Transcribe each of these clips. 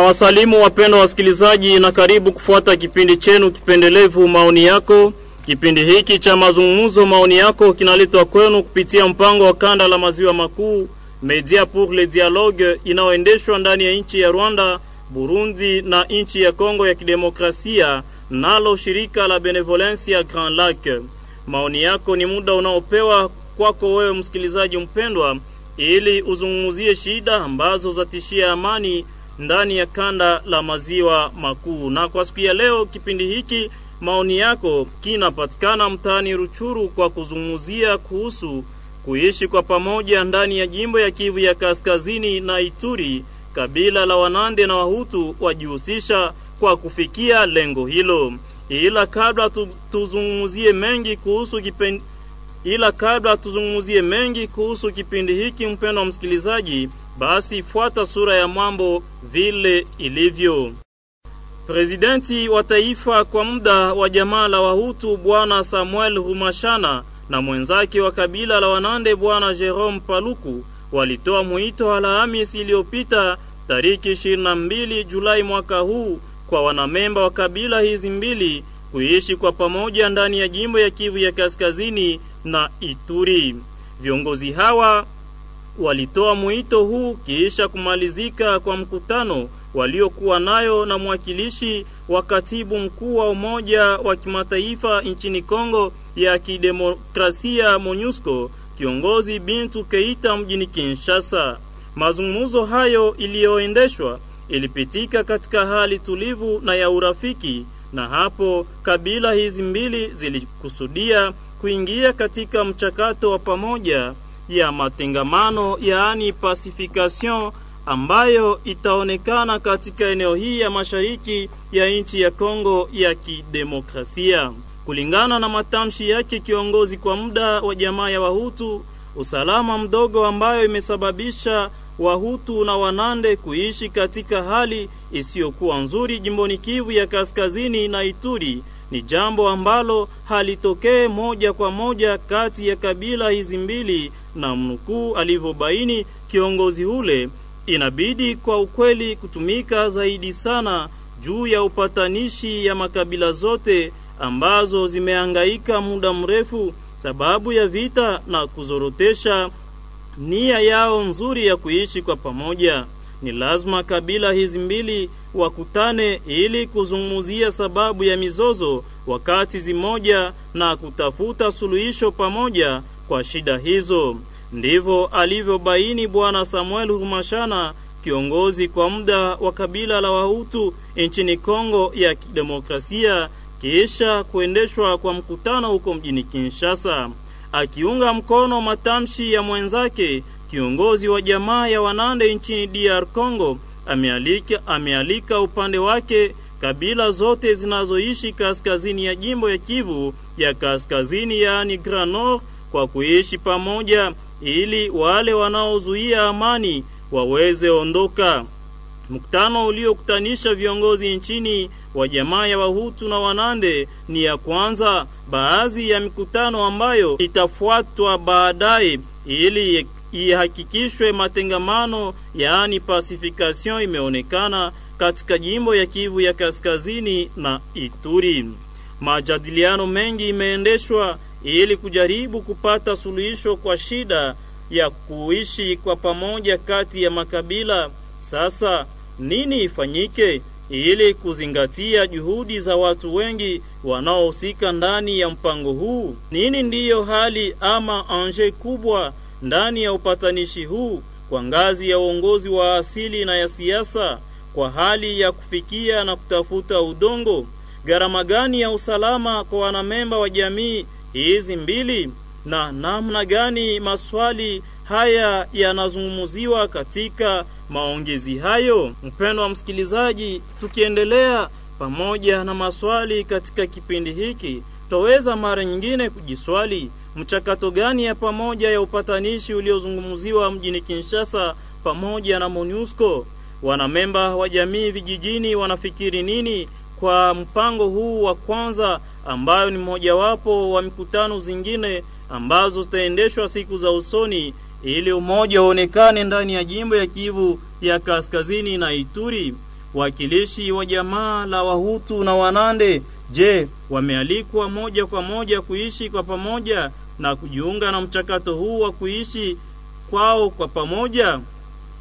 Na wasalimu wapendwa wasikilizaji, na karibu kufuata kipindi chenu kipendelevu maoni yako. Kipindi hiki cha mazungumzo maoni yako kinaletwa kwenu kupitia mpango wa kanda la maziwa makuu Media pour le Dialogue inayoendeshwa ndani ya nchi ya Rwanda, Burundi na nchi ya Kongo ya Kidemokrasia, nalo shirika la Benevolence ya Grand Lac. Maoni yako ni muda unaopewa kwako wewe msikilizaji mpendwa, ili uzungumzie shida ambazo zatishia amani ndani ya kanda la maziwa makuu. Na kwa siku ya leo kipindi hiki maoni yako kinapatikana mtaani Ruchuru kwa kuzungumzia kuhusu kuishi kwa pamoja ndani ya jimbo ya Kivu ya Kaskazini na Ituri. Kabila la Wanande na Wahutu wajihusisha kwa kufikia lengo hilo. Ila kabla tu, tuzungumzie mengi kuhusu kipindi ila kabla tuzungumzie mengi kuhusu kipindi hiki, mpendwa msikilizaji, basi fuata sura ya mambo vile ilivyo. Prezidenti wa taifa kwa muda wa jamaa la Wahutu Bwana Samuel Rumashana na mwenzake wa kabila la Wanande Bwana Jerome Paluku walitoa mwito Alhamisi iliyopita tariki 22 Julai mwaka huu kwa wanamemba wa kabila hizi mbili kuishi kwa pamoja ndani ya jimbo ya Kivu ya Kaskazini na Ituri. Viongozi hawa walitoa mwito huu kisha kumalizika kwa mkutano waliokuwa nayo na mwakilishi wa katibu mkuu wa Umoja wa Kimataifa nchini Kongo ya Kidemokrasia MONUSCO, kiongozi Bintu Keita mjini Kinshasa. Mazungumzo hayo iliyoendeshwa ilipitika katika hali tulivu na ya urafiki, na hapo kabila hizi mbili zilikusudia kuingia katika mchakato wa pamoja ya matengamano, yaani pacification ambayo itaonekana katika eneo hii ya mashariki ya nchi ya Kongo ya Kidemokrasia. Kulingana na matamshi yake kiongozi kwa muda wa jamaa ya Wahutu, usalama mdogo ambayo imesababisha Wahutu na Wanande kuishi katika hali isiyokuwa nzuri jimboni Kivu ya Kaskazini na Ituri ni jambo ambalo halitokee moja kwa moja kati ya kabila hizi mbili, na mnukuu alivyobaini kiongozi ule, inabidi kwa ukweli kutumika zaidi sana juu ya upatanishi ya makabila zote ambazo zimeangaika muda mrefu sababu ya vita na kuzorotesha nia yao nzuri ya kuishi kwa pamoja. Ni lazima kabila hizi mbili wakutane ili kuzungumzia sababu ya mizozo wakati zimoja na kutafuta suluhisho pamoja kwa shida hizo. Ndivyo alivyobaini Bwana Samuel Rumashana, kiongozi kwa muda wa kabila la Wahutu nchini Kongo ya Kidemokrasia, kisha kuendeshwa kwa mkutano huko mjini Kinshasa, akiunga mkono matamshi ya mwenzake kiongozi wa jamaa ya Wanande nchini DR Congo amealika, amealika upande wake kabila zote zinazoishi kaskazini ya jimbo ya Kivu ya Kaskazini, yaani Grand Nord, kwa kuishi pamoja ili wale wanaozuia amani waweze ondoka. Mkutano uliokutanisha viongozi nchini wa jamaa ya Wahutu na Wanande ni ya kwanza baadhi ya mikutano ambayo itafuatwa baadaye ili ihakikishwe matengamano yaani pacification imeonekana katika jimbo ya Kivu ya Kaskazini na Ituri. Majadiliano mengi imeendeshwa ili kujaribu kupata suluhisho kwa shida ya kuishi kwa pamoja kati ya makabila. Sasa nini ifanyike ili kuzingatia juhudi za watu wengi wanaohusika ndani ya mpango huu? Nini ndiyo hali ama anje kubwa ndani ya upatanishi huu kwa ngazi ya uongozi wa asili na ya siasa, kwa hali ya kufikia na kutafuta udongo? Gharama gani ya usalama kwa wanamemba wa jamii hizi mbili, na namna gani maswali haya yanazungumziwa katika maongezi hayo? mpendo wa msikilizaji, tukiendelea pamoja na maswali katika kipindi hiki, twaweza mara nyingine kujiswali mchakato gani ya pamoja ya upatanishi uliozungumziwa mjini Kinshasa pamoja na MONUSCO. Wanamemba wa jamii vijijini wanafikiri nini kwa mpango huu wa kwanza, ambayo ni mmojawapo wa mikutano zingine ambazo zitaendeshwa siku za usoni ili umoja uonekane ndani ya jimbo ya Kivu ya Kaskazini na Ituri. Wakilishi wa jamaa la Wahutu na Wanande, je, wamealikwa moja kwa moja kuishi kwa pamoja na kujiunga na mchakato huu wa kuishi kwao kwa pamoja?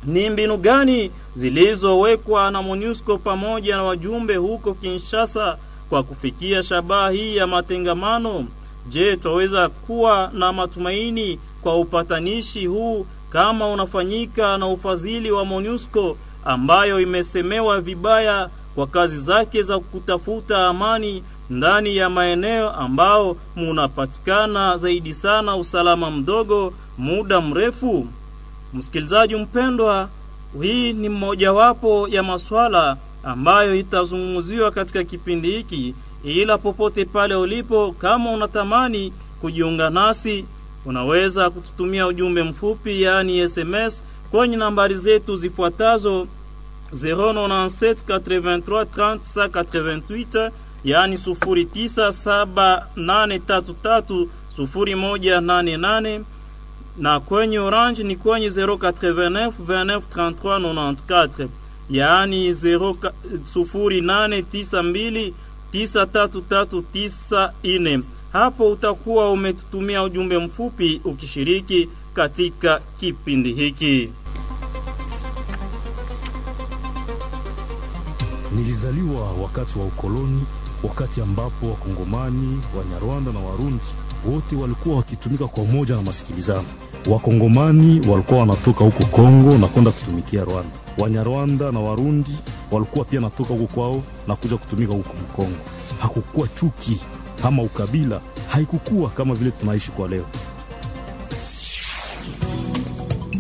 Ni mbinu gani zilizowekwa na MONUSCO pamoja na wajumbe huko Kinshasa kwa kufikia shabaha hii ya matengamano? Je, twaweza kuwa na matumaini kwa upatanishi huu kama unafanyika na ufadhili wa MONUSCO ambayo imesemewa vibaya kwa kazi zake za kutafuta amani ndani ya maeneo ambao munapatikana zaidi sana usalama mdogo muda mrefu? Msikilizaji mpendwa, hii ni mmojawapo ya maswala ambayo itazungumziwa katika kipindi hiki, ila popote pale ulipo, kama unatamani kujiunga nasi, unaweza kututumia ujumbe mfupi, yaani SMS kwenye nambari zetu zifuatazo 097 83 30 88 yaani 0978330188 na kwenye Orange ni kwenye 089 29 33 94 yaani 0892 93394. Hapo utakuwa umetutumia ujumbe mfupi ukishiriki katika kipindi hiki. Nilizaliwa wakati wa ukoloni, wakati ambapo Wakongomani, Wanyarwanda na Warundi wote walikuwa wakitumika kwa umoja na masikilizano. Wakongomani walikuwa wanatoka huko Kongo na kwenda kutumikia Rwanda. Wanyarwanda na Warundi walikuwa pia natoka huko kwao na kuja kutumika huko Mkongo. Hakukuwa chuki ama ukabila, haikukuwa kama vile tunaishi kwa leo.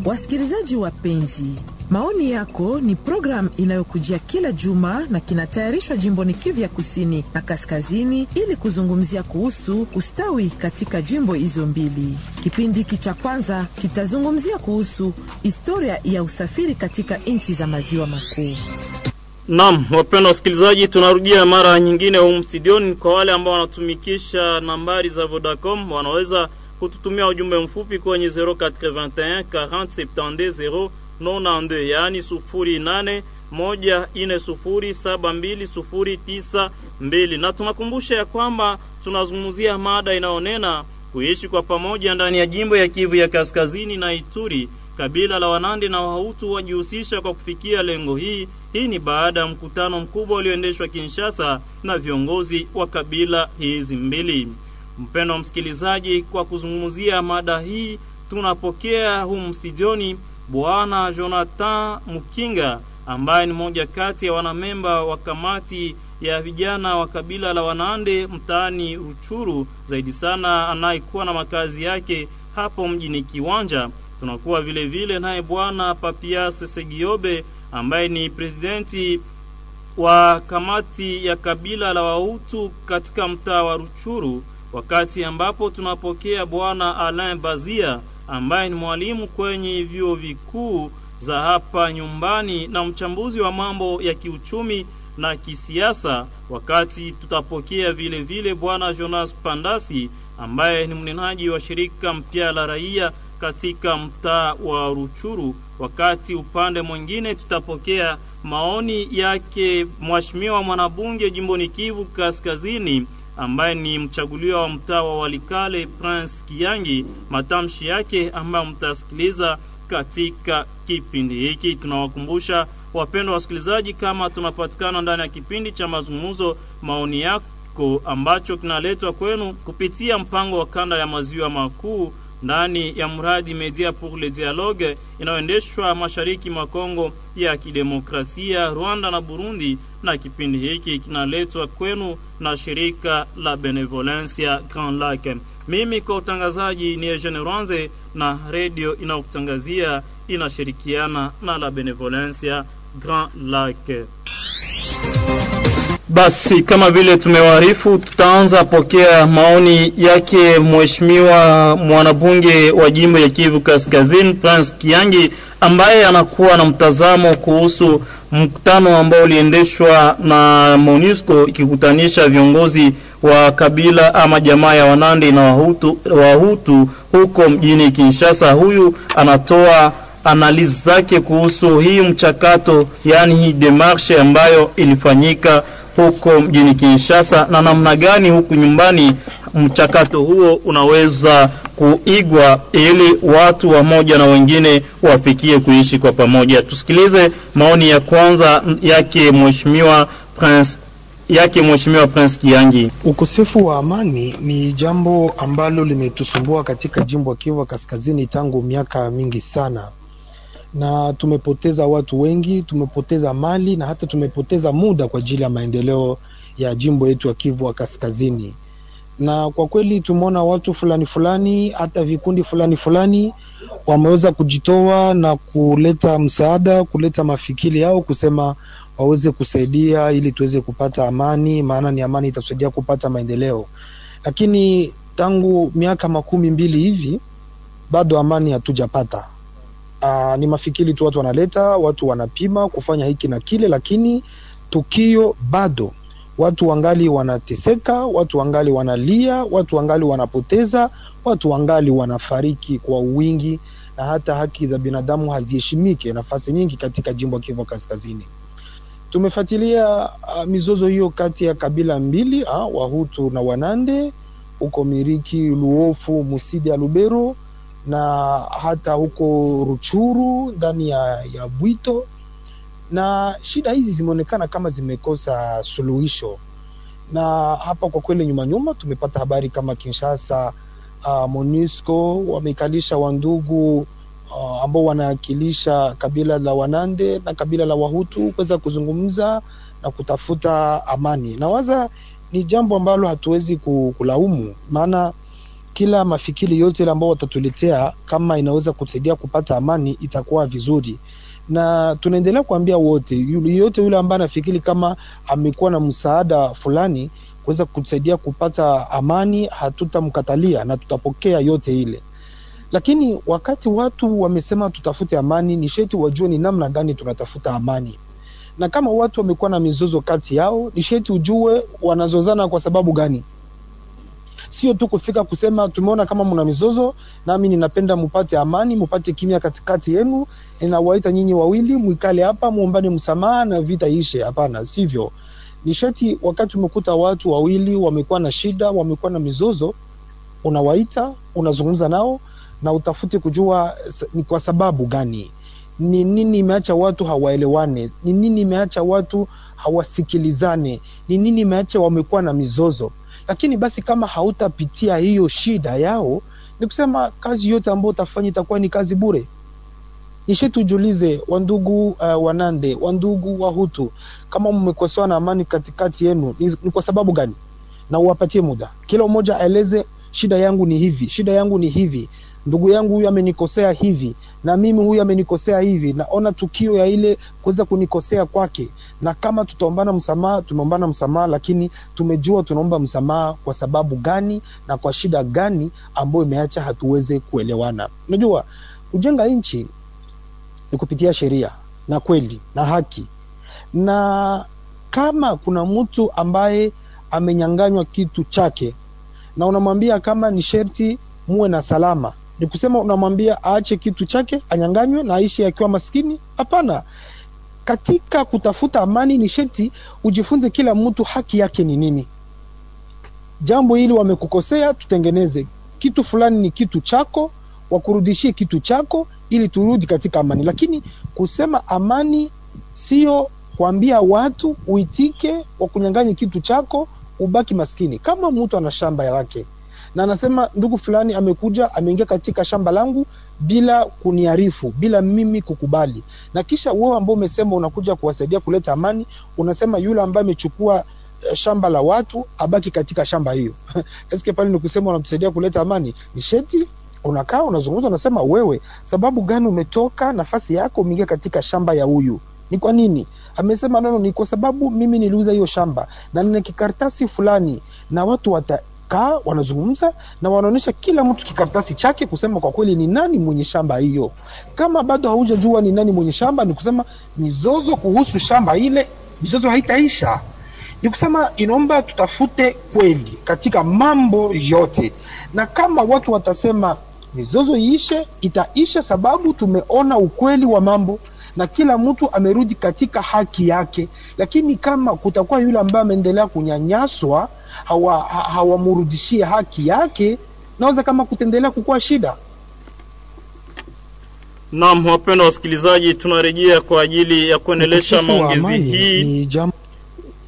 Wasikilizaji wapenzi, maoni yako ni programu inayokujia kila juma na kinatayarishwa jimboni Kivu ya kusini na kaskazini ili kuzungumzia kuhusu ustawi katika jimbo hizo mbili. Kipindi hiki cha kwanza kitazungumzia kuhusu historia ya usafiri katika nchi za maziwa makuu. Naam, wapenda wasikilizaji, tunarudia mara nyingine humu studioni. Kwa wale ambao wanatumikisha nambari za Vodacom wanaweza kututumia ujumbe mfupi kwenye 081 40 72 092, yaani sufuri nane moja ine sufuri saba mbili sufuri tisa mbili. Na tunakumbusha ya kwamba tunazungumzia mada inayonena kuishi kwa pamoja ndani ya jimbo ya Kivu ya Kaskazini na Ituri. Kabila la Wanandi na Wahutu wajihusisha kwa kufikia lengo hii. Hii ni baada ya mkutano mkubwa ulioendeshwa Kinshasa na viongozi wa kabila hizi mbili. Mpendo wa msikilizaji, kwa kuzungumzia mada hii tunapokea humu studioni Bwana Jonathan Mukinga ambaye ni mmoja kati ya wanamemba wa kamati ya vijana wa kabila la Wanande mtaani Ruchuru, zaidi sana anayekuwa na makazi yake hapo mjini Kiwanja. Tunakuwa vile vile naye Bwana Papias Segiobe ambaye ni presidenti wa kamati ya kabila la wautu katika mtaa wa Ruchuru, wakati ambapo tunapokea Bwana Alain Bazia ambaye ni mwalimu kwenye vyuo vikuu za hapa nyumbani na mchambuzi wa mambo ya kiuchumi na kisiasa, wakati tutapokea vile vile bwana Jonas Pandasi ambaye ni mnenaji wa shirika mpya la raia katika mtaa wa Ruchuru. Wakati upande mwingine tutapokea maoni yake mheshimiwa mwanabunge jimboni Kivu Kaskazini ambaye ni mchaguliwa wa mtaa wa Walikale Prince Kiangi. matamshi yake ambayo mtasikiliza katika kipindi hiki. Tunawakumbusha wapendwa wasikilizaji, kama tunapatikana ndani ya kipindi cha mazungumzo, maoni yako ambacho kinaletwa kwenu kupitia mpango wa kanda ya maziwa makuu ndani ya mradi Media pour le Dialogue inayoendeshwa mashariki mwa Kongo ya Kidemokrasia, Rwanda na Burundi, na kipindi hiki kinaletwa kwenu na shirika la Benevolencia Grand Lac. Mimi kwa utangazaji ni Eugene Rwanze na redio inayokutangazia inashirikiana na la Benevolencia Grand Lac. Basi kama vile tumewaarifu, tutaanza pokea maoni yake mheshimiwa mwanabunge wa jimbo ya Kivu Kaskazini Prince Kiangi, ambaye anakuwa na mtazamo kuhusu mkutano ambao uliendeshwa na MONUSCO ikikutanisha viongozi wa kabila ama jamaa ya Wanandi na Wahutu, Wahutu huko mjini Kinshasa. Huyu anatoa analizi zake kuhusu hii mchakato, yaani hii demarshe ambayo ilifanyika huko mjini Kinshasa na namna gani huku nyumbani mchakato huo unaweza kuigwa ili watu wamoja na wengine wafikie kuishi kwa pamoja. Tusikilize maoni ya kwanza yake mheshimiwa Prince yake mheshimiwa Prince Kiangi. Ukosefu wa amani ni jambo ambalo limetusumbua katika jimbo Kivu Kaskazini tangu miaka mingi sana, na tumepoteza watu wengi, tumepoteza mali na hata tumepoteza muda kwa ajili ya maendeleo ya jimbo yetu ya Kivu wa Kaskazini. Na kwa kweli tumeona watu fulani fulani, hata vikundi fulani fulani wameweza kujitoa na kuleta msaada, kuleta mafikiri yao kusema waweze kusaidia ili tuweze kupata amani, maana ni amani itasaidia kupata maendeleo. Lakini tangu miaka makumi mbili hivi bado amani hatujapata. Aa, ni mafikiri tu watu wanaleta, watu wanapima kufanya hiki na kile, lakini tukio bado, watu wangali wanateseka, watu wangali wanalia, watu wangali wanapoteza, watu wangali wanafariki kwa wingi, na hata haki za binadamu haziheshimike nafasi nyingi katika jimbo ya Kivu Kaskazini. Tumefuatilia uh, mizozo hiyo kati ya kabila mbili uh, Wahutu na Wanande huko Miriki, Luofu, Musidi ya Lubero na hata huko Ruchuru ndani ya, ya Bwito, na shida hizi zimeonekana kama zimekosa suluhisho, na hapa kwa kweli nyuma nyuma tumepata habari kama Kinshasa uh, MONUSCO wamekalisha wandugu uh, ambao wanawakilisha kabila la Wanande na kabila la Wahutu kuweza kuzungumza na kutafuta amani. Nawaza ni jambo ambalo hatuwezi kulaumu, maana kila mafikiri yote ile ambao watatuletea kama inaweza kusaidia kupata amani itakuwa vizuri, na tunaendelea kuambia wote, yote yule ambaye anafikiri kama amekuwa na msaada fulani kuweza kusaidia kupata amani, hatutamkatalia na tutapokea yote ile. Lakini wakati watu wamesema tutafute amani, ni sheti wajue ni namna gani tunatafuta amani, na kama watu wamekuwa na mizozo kati yao, ni sheti ujue wanazozana kwa sababu gani. Sio tu kufika kusema tumeona kama mna mizozo, nami ninapenda mupate amani, mupate kimya katikati yenu, ninawaita nyinyi wawili mwikale hapa, muombane msamaha na vita ishe. Hapana, sivyo. nisheti wakati umekuta watu wawili wamekuwa na shida, wamekuwa na mizozo, unawaita, unazungumza nao na utafute kujua ni kwa sababu gani, ni nini imeacha watu hawaelewane, ni nini imeacha watu hawasikilizane, ni nini imeacha wamekuwa na mizozo. Lakini basi kama hautapitia hiyo shida yao, ni kusema kazi yote ambayo utafanya itakuwa ni kazi bure. Nishe tujulize, wandugu uh, Wanande, wandugu Wahutu, kama mmekosewa na amani katikati yenu ni, ni kwa sababu gani? Na uwapatie muda, kila mmoja aeleze, shida yangu ni hivi, shida yangu ni hivi ndugu yangu huyu amenikosea hivi na mimi huyu amenikosea hivi, naona tukio ya ile kuweza kunikosea kwake, na kama tutaombana msamaha, tumeombana msamaha, lakini tumejua tunaomba msamaha kwa sababu gani na kwa shida gani ambayo imeacha hatuweze kuelewana. Unajua, kujenga nchi ni kupitia sheria na kweli na haki, na kama kuna mtu ambaye amenyanganywa kitu chake na unamwambia kama ni sherti muwe na salama ni kusema unamwambia aache kitu chake anyanganywe na aishi akiwa maskini? Hapana. Katika kutafuta amani ni sheti ujifunze kila mtu haki yake ni nini. Jambo hili wamekukosea, tutengeneze kitu fulani, ni kitu chako, wakurudishie kitu chako ili turudi katika amani. Lakini kusema amani sio kuambia watu uitike wakunyanganye kitu chako ubaki maskini. Kama mtu ana shamba lake na anasema ndugu fulani amekuja ameingia katika shamba langu bila kuniarifu, bila mimi kukubali, na kisha wewe ambao umesema unakuja kuwasaidia kuleta amani, unasema yule ambaye amechukua shamba la watu abaki katika shamba hiyo eske pale ni kusema unatusaidia kuleta amani? Ni sheti unakaa unazungumza, unasema wewe, sababu gani umetoka nafasi yako umeingia katika shamba ya huyu? Ni kwa nini? Amesema neno ni kwa sababu mimi niliuza hiyo shamba na nina kikaratasi fulani, na watu wata kaa wanazungumza na wanaonyesha kila mtu kikaratasi chake kusema kwa kweli ni nani mwenye shamba hiyo. Kama bado haujajua ni nani mwenye shamba, ni kusema mizozo kuhusu shamba ile, mizozo haitaisha. Ni kusema inaomba tutafute kweli katika mambo yote, na kama watu watasema mizozo iishe, itaisha sababu tumeona ukweli wa mambo na kila mtu amerudi katika haki yake. Lakini kama kutakuwa yule ambaye ameendelea kunyanyaswa, hawamrudishie hawa haki yake, naweza kama kutendelea kukuwa shida. Naam, wapendwa wasikilizaji, tunarejea kwa ajili ya kuendelesha maongezi hii. Jam...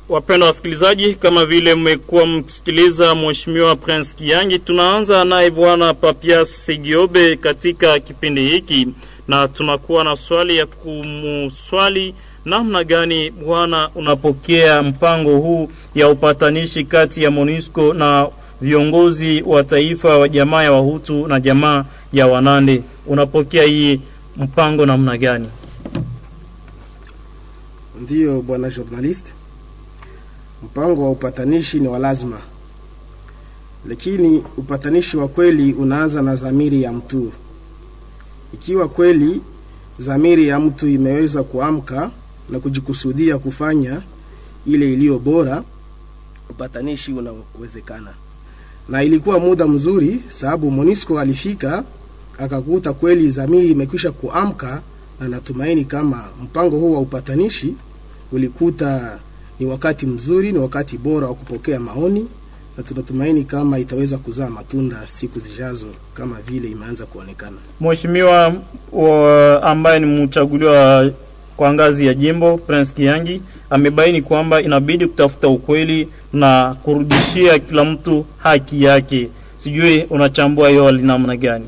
Wapendwa wasikilizaji, kama vile mmekuwa mkisikiliza Mheshimiwa Prince Kiangi, tunaanza naye Bwana Papias Segiobe katika kipindi hiki, na tunakuwa na swali ya kumuswali namna gani bwana unapokea mpango huu ya upatanishi kati ya monisco na viongozi wa taifa wa jamaa ya Wahutu na jamaa ya Wanande. Unapokea hii mpango namna gani? Ndiyo bwana journalist, mpango wa upatanishi ni wa lazima, lakini upatanishi wa kweli unaanza na zamiri ya mtu. Ikiwa kweli dhamiri ya mtu imeweza kuamka na kujikusudia kufanya ile iliyo bora, upatanishi unawezekana. Na ilikuwa muda mzuri, sababu Monisco alifika akakuta kweli dhamiri imekwisha kuamka, na natumaini kama mpango huu wa upatanishi ulikuta ni wakati mzuri, ni wakati bora wa kupokea maoni, na tunatumaini kama itaweza kuzaa matunda siku zijazo kama vile imeanza kuonekana. Mheshimiwa ambaye ni mchaguliwa kwa ngazi ya jimbo Prince Kiangi amebaini kwamba inabidi kutafuta ukweli na kurudishia kila mtu haki yake. Sijui unachambua hiyo hali namna gani?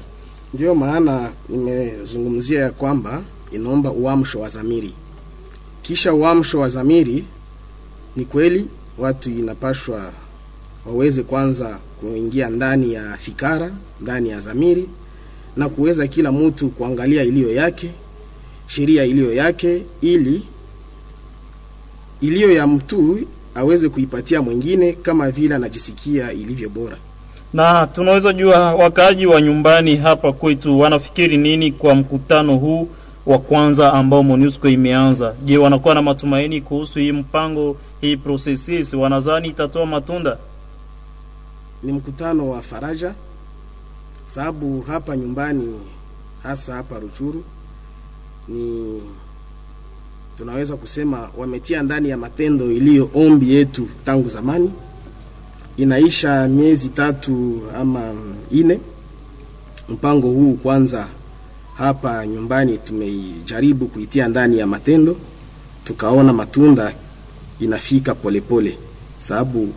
Ndiyo maana nimezungumzia ya kwamba inaomba uamsho wa zamiri. Kisha uamsho wa zamiri, ni kweli watu inapashwa waweze kwanza kuingia ndani ya fikara, ndani ya zamiri na kuweza kila mtu kuangalia iliyo yake, sheria iliyo yake, ili iliyo ya mtu aweze kuipatia mwingine kama vile anajisikia ilivyo bora. Na tunaweza jua wakaaji wa nyumbani hapa kwetu wanafikiri nini kwa mkutano huu wa kwanza ambao MONUSCO imeanza? Je, wanakuwa na matumaini kuhusu hii mpango, hii processes, wanadhani itatoa matunda? Ni mkutano wa faraja, sababu hapa nyumbani, hasa hapa Ruchuru, ni tunaweza kusema wametia ndani ya matendo iliyo ombi yetu tangu zamani. Inaisha miezi tatu ama ine mpango huu kwanza hapa nyumbani tumejaribu kuitia ndani ya matendo, tukaona matunda inafika polepole pole. Sababu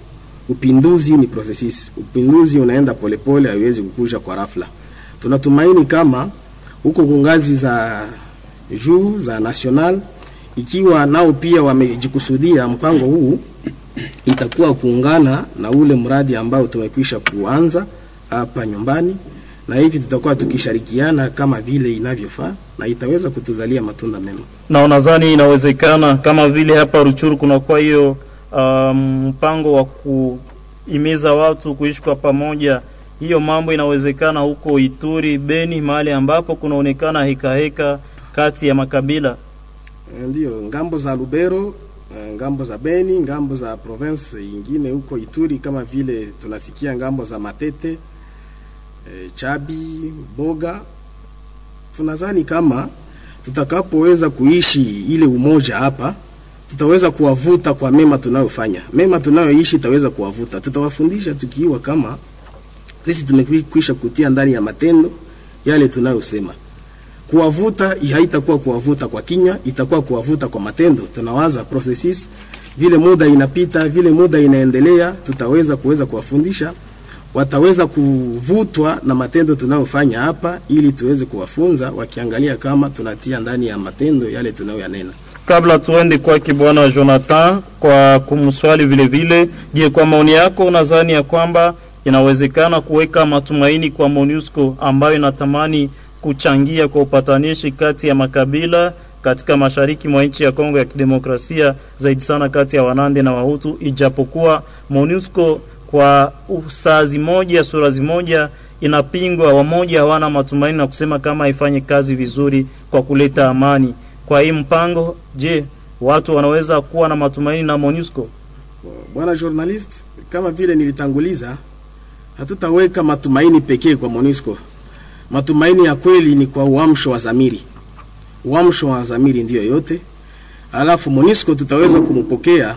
upinduzi ni processes, upinduzi unaenda polepole, haiwezi kukuja kwa rafla. Tunatumaini kama huko kungazi za juu za national, ikiwa nao pia wamejikusudia mpango huu, itakuwa kuungana na ule mradi ambao tumekwisha kuanza hapa nyumbani na hivi tutakuwa tukishirikiana kama vile inavyofaa na itaweza kutuzalia matunda mema. Na unadhani inawezekana kama vile hapa Ruchuru kunakuwa hiyo um, mpango wa kuimiza watu kuishi kwa pamoja, hiyo mambo inawezekana huko Ituri, Beni, mahali ambapo kunaonekana hekaheka heka kati ya makabila? ndio ng'ambo za Lubero, ng'ambo za Beni, ng'ambo za province ingine huko Ituri, kama vile tunasikia ng'ambo za Matete E, Chabi, Boga, tunazani kama tutakapoweza kuishi ile umoja hapa, tutaweza kuwavuta kwa mema tunayofanya. Mema tunayoishi itaweza kuwavuta, tutawafundisha tukiwa kama sisi tumekwisha kutia ndani ya matendo yale tunayosema. Kuwavuta haitakuwa kuwavuta kwa kinywa, itakuwa kuwavuta kwa matendo. Tunawaza processes, vile muda inapita, vile muda inaendelea, tutaweza kuweza kuwafundisha wataweza kuvutwa na matendo tunayofanya hapa, ili tuweze kuwafunza wakiangalia kama tunatia ndani ya matendo yale tunayoyanena. Kabla tuende kwake Bwana Jonathan kwa kumswali vile vile, je, kwa maoni yako unadhani ya kwamba inawezekana kuweka matumaini kwa MONUSCO ambayo inatamani kuchangia kwa upatanishi kati ya makabila katika mashariki mwa nchi ya Kongo ya Kidemokrasia, zaidi sana kati ya Wanande na Wahutu, ijapokuwa MONUSCO kwa usazi moja surazi moja inapingwa, wamoja hawana matumaini na kusema kama ifanye kazi vizuri kwa kuleta amani. Kwa hii mpango, je, watu wanaweza kuwa na matumaini na MONUSCO? Bwana journalist, kama vile nilitanguliza, hatutaweka matumaini pekee kwa MONUSCO, Matumaini ya kweli ni kwa uamsho wa zamiri, uamsho wa zamiri ndiyo yote. Alafu MONUSCO tutaweza kumpokea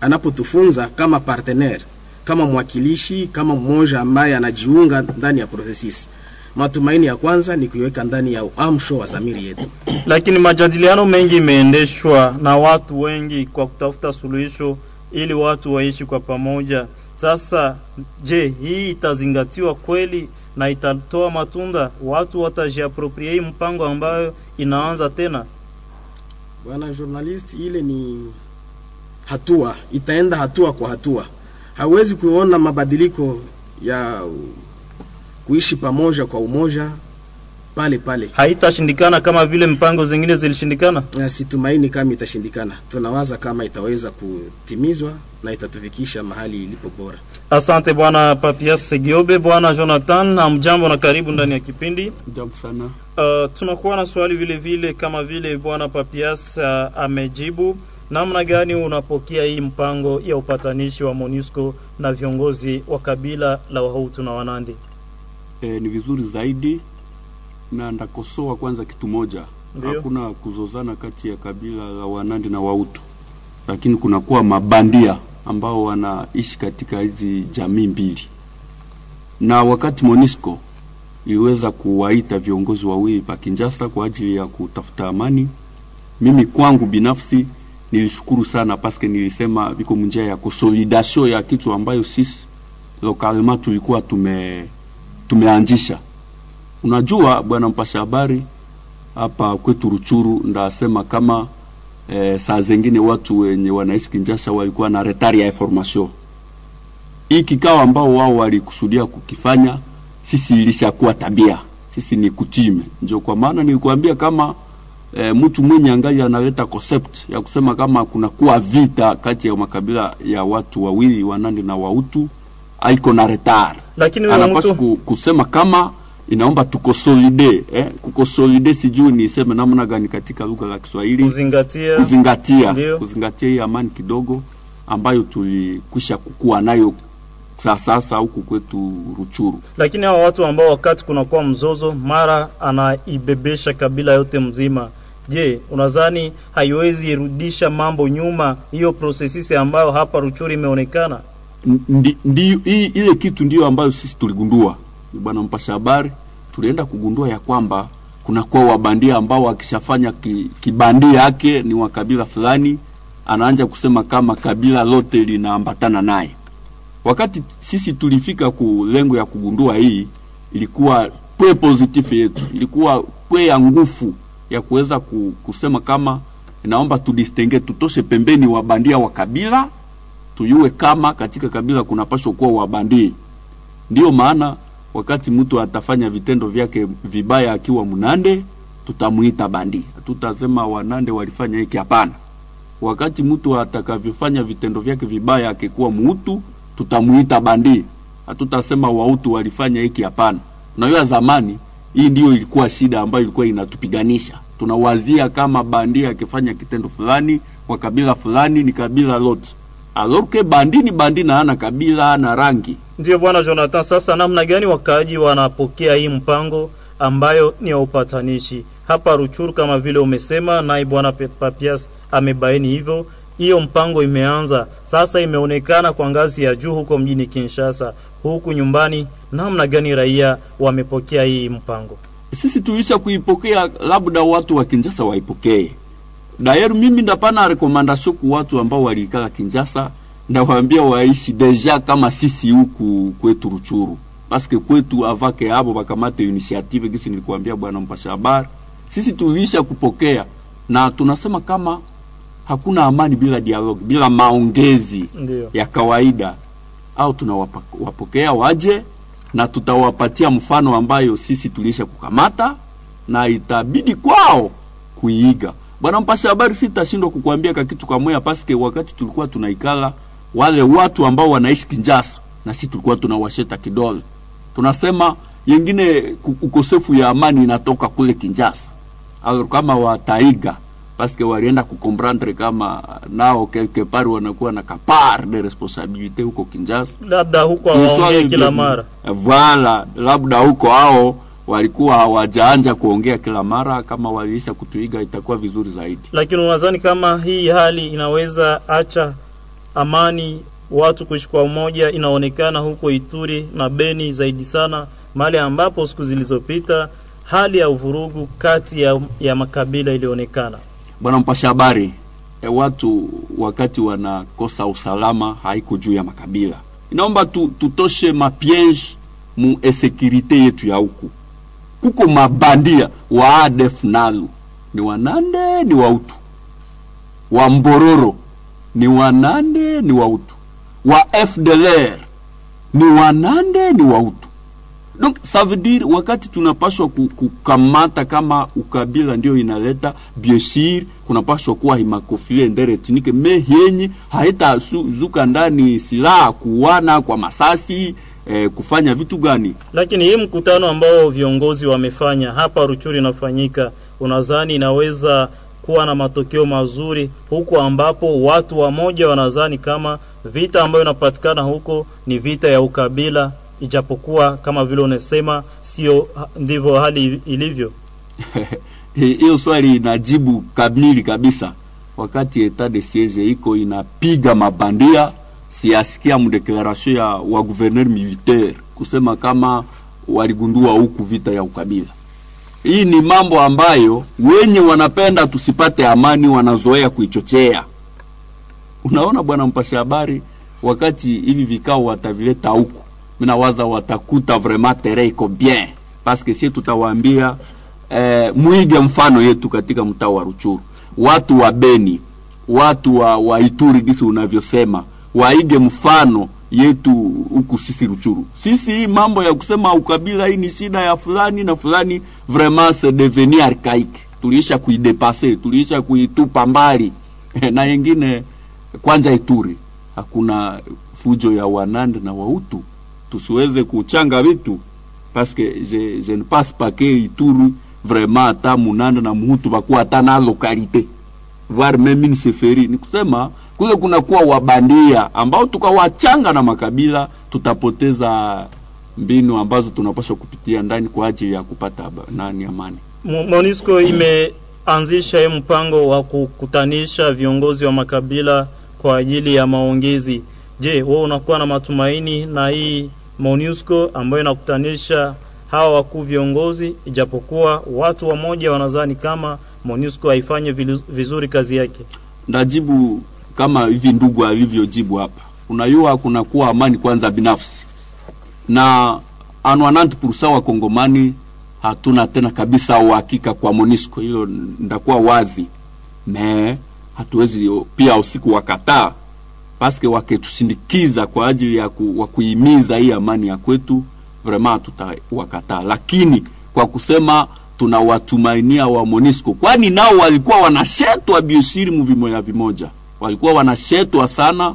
anapotufunza kama partenaire, kama mwakilishi, kama mmoja ambaye anajiunga ndani ya processes. Matumaini ya kwanza ni kuiweka ndani ya uamsho wa zamiri yetu. Lakini majadiliano mengi imeendeshwa na watu wengi kwa kutafuta suluhisho ili watu waishi kwa pamoja. Sasa je, hii itazingatiwa kweli na itatoa matunda? Watu watajiaproprie hii mpango ambayo inaanza tena? Bwana journalist, ile ni hatua, itaenda hatua kwa hatua. Hawezi kuona mabadiliko ya kuishi pamoja kwa umoja pale pale. Haitashindikana kama vile mpango zingine zilishindikana. Na situmaini kama itashindikana, tunawaza kama itaweza kutimizwa na itatufikisha mahali ilipo bora. Asante bwana Papias Segiobe, bwana Jonathan, amjambo na karibu ndani ya kipindi. Jambo sana. Uh, tunakuwa na swali vile vile kama vile bwana Papias uh, amejibu namna gani unapokea hii mpango ya upatanishi wa MONUSCO na viongozi wa kabila la Wahutu na Wanandi? E, ni vizuri zaidi na ndakosoa kwanza kitu moja. Ndiyo. Hakuna kuzozana kati ya kabila la Wanandi na Wautu, lakini kunakuwa mabandia ambao wanaishi katika hizi jamii mbili, na wakati Monisco iliweza kuwaita viongozi wawili pa Kinshasa kwa ajili ya kutafuta amani, mimi kwangu binafsi nilishukuru sana paske nilisema viko njia ya consolidation ya kitu ambayo sisi lokalema tulikuwa tume tumeanzisha. Unajua bwana mpasha habari, hapa kwetu Ruchuru ndasema kama e, saa zengine watu wenye wanaishi Kinshasa walikuwa na retari ya information. Hii kikao ambao wao walikusudia kukifanya, sisi ilishakuwa tabia, sisi ni kutime. Ndio kwa maana nilikwambia kama e, mtu mwenye angali analeta concept ya kusema kama kuna kuwa vita kati ya makabila ya watu wawili Wanandi na Wahutu aiko na retard, Lakini anapaswa mtu ku, kusema kama inaomba tukosolide eh, kukosolide sijui niseme namna gani katika lugha la Kiswahili. Kuzingatia. Kuzingatia. Kuzingatia hii amani kidogo ambayo tulikwisha kukua nayo sasa sasa huku kwetu Ruchuru. lakini hawa watu ambao wakati kunakuwa mzozo mara anaibebesha kabila yote mzima, je, unadhani haiwezi irudisha mambo nyuma, hiyo prosesisi ambayo hapa Ruchuru imeonekana? Ile kitu ndio ambayo sisi tuligundua, bwana mpasha habari, tulienda kugundua ya kwamba kuna kuwa wabandia ambao wakishafanya ki, kibandia yake ni wa kabila fulani, anaanza kusema kama kabila lote linaambatana naye. Wakati sisi tulifika ku lengo ya kugundua hii, ilikuwa pwe positif yetu, ilikuwa pwe ya nguvu ya kuweza kusema kama naomba tudistenge, tutoshe pembeni wabandia wa kabila tuyue kama katika kabila kunapashwa kuwa wabandii. Ndiyo maana wakati mtu atafanya vitendo vyake vibaya akiwa Mnande, tutamuita bandi, hatutasema Wanande walifanya hiki, hapana. Wakati mtu atakavyofanya vitendo vyake vibaya akikuwa Muhutu, tutamuita bandi, hatutasema Wahutu walifanya hiki, hapana. Unajua zamani hii ndiyo ilikuwa shida ambayo ilikuwa inatupiganisha. Tunawazia kama bandia akifanya kitendo fulani kwa kabila fulani ni kabila lote alors bandini bandi ni bandi na ana kabila na rangi. Ndiyo bwana Jonathan, sasa namna gani wakaaji wanapokea hii mpango ambayo ni ya upatanishi hapa Ruchuru? Kama vile umesema, naye bwana Papias amebaini hivyo. Hiyo mpango imeanza sasa, imeonekana kwa ngazi ya juu huko mjini Kinshasa. Huku nyumbani, namna gani raia wamepokea hii mpango? Sisi tuisha kuipokea, labda watu wa Kinshasa waipokee. Dayeru mimi ndapana rekomanda ku watu ambao waliikala Kinjasa, ndawaambia waishi deja kama sisi huku kwetu Ruchuru, paske kwetu avake abo bakamate initiative gisi nilikuambia bwana mpasha habari, sisi tulisha kupokea na tunasema kama hakuna amani bila dialogue, bila maongezi Ndiyo. ya kawaida, au tunawapokea waje na tutawapatia mfano ambayo sisi tulisha kukamata na itabidi kwao kuiiga. Bwana mpasha habari, sitashindwa kukuambia ka kitu kamoya, paske wakati tulikuwa tunaikala wale watu ambao wanaishi Kinjasa, na sisi tulikuwa tunawasheta kidole, tunasema yengine ukosefu ya amani inatoka kule Kinjasa au kama wataiga paske walienda kukomprendre kama nao quelque part wanakuwa na kapar de responsabilite huko Kinjasa, Labda huko awaongee kila mara. Voilà, labda huko hao walikuwa hawajaanja kuongea kila mara. Kama waliisha kutuiga itakuwa vizuri zaidi. Lakini unadhani kama hii hali inaweza acha amani watu kuishi kwa umoja? Inaonekana huko Ituri na Beni zaidi sana, mahali ambapo siku zilizopita hali ya uvurugu kati ya, ya makabila ilionekana. Bwana mpasha habari, e, watu wakati wanakosa usalama haiko juu ya makabila. Inaomba tu, tutoshe mapienge mu esekirite yetu ya huku. Kuko mabandia wa ADF nalu. Ni wanande ni wautu, wa Mbororo ni wanande ni wautu, wa FDLR ni wanande ni wautu. Donc ça veut dire wakati tunapashwa kukamata kama ukabila ndio inaleta bien sûr, kunapashwa kuwa himakofile ndere tunike me yenye haita zuka ndani silaha kuwana kwa masasi eh, kufanya vitu gani. Lakini hii mkutano ambao viongozi wamefanya hapa Ruchuri inafanyika, unadhani inaweza kuwa na matokeo mazuri huku ambapo watu wamoja wanadhani kama vita ambayo inapatikana huko ni vita ya ukabila ijapokuwa kama vile unasema sio ndivyo hali ilivyo. Hiyo swali inajibu kamili kabisa. Wakati etat de siege iko inapiga mabandia, siasikia mdeklarasio ya wa gouverneur militaire kusema kama waligundua huku vita ya ukabila. Hii ni mambo ambayo wenye wanapenda tusipate amani wanazoea kuichochea. Unaona bwana mpasha habari, wakati hivi vikao watavileta huku minawaza watakuta vraiment terrain iko bien parce que si tutawaambia eh, mwige mfano yetu katika mtaa wa Ruchuru, watu wa Beni, watu wa, wa Ituri gisi unavyosema, waige mfano yetu huku sisi Ruchuru. Sisi hii mambo ya kusema ukabila hii ni shida ya fulani na fulani, vraiment c'est devenu archaïque, tuliisha kuidepase, tuliisha kuitupa mbali na yengine. Kwanja Ituri hakuna fujo ya Wanande na Wautu tusiweze kuchanga vitu que je, je ne passe pas que Ituri vraiment ata munanda na muhutu bakuwa hata na lokalite voire même seferi. Ni kusema kule kunakuwa wabandia ambao tukawachanga na makabila, tutapoteza mbinu ambazo tunapaswa kupitia ndani kwa ajili ya kupata nani amani. MONUSCO imeanzisha mpango wa kukutanisha viongozi wa makabila kwa ajili ya maongezi. Je, wewe unakuwa na matumaini na hii MONUSCO ambayo inakutanisha hawa wakuu viongozi, ijapokuwa watu wamoja wanazani kama MONUSCO haifanye vizuri kazi yake? Ndajibu kama hivi ndugu alivyojibu hapa. Unajua kunakuwa amani kwanza binafsi. Na anwananti pursa wa Kongomani hatuna tena kabisa uhakika kwa MONUSCO, hilo ndakuwa wazi. Me hatuwezi pia usiku wakataa. Paske waketusindikiza kwa ajili ya ku, kuhimiza hii amani ya kwetu, vraiment tutawakataa, lakini kwa kusema tunawatumainia wa Monisco, kwani nao walikuwa wanashetwa biosiri muvimoya vimoja, walikuwa wanashetwa sana,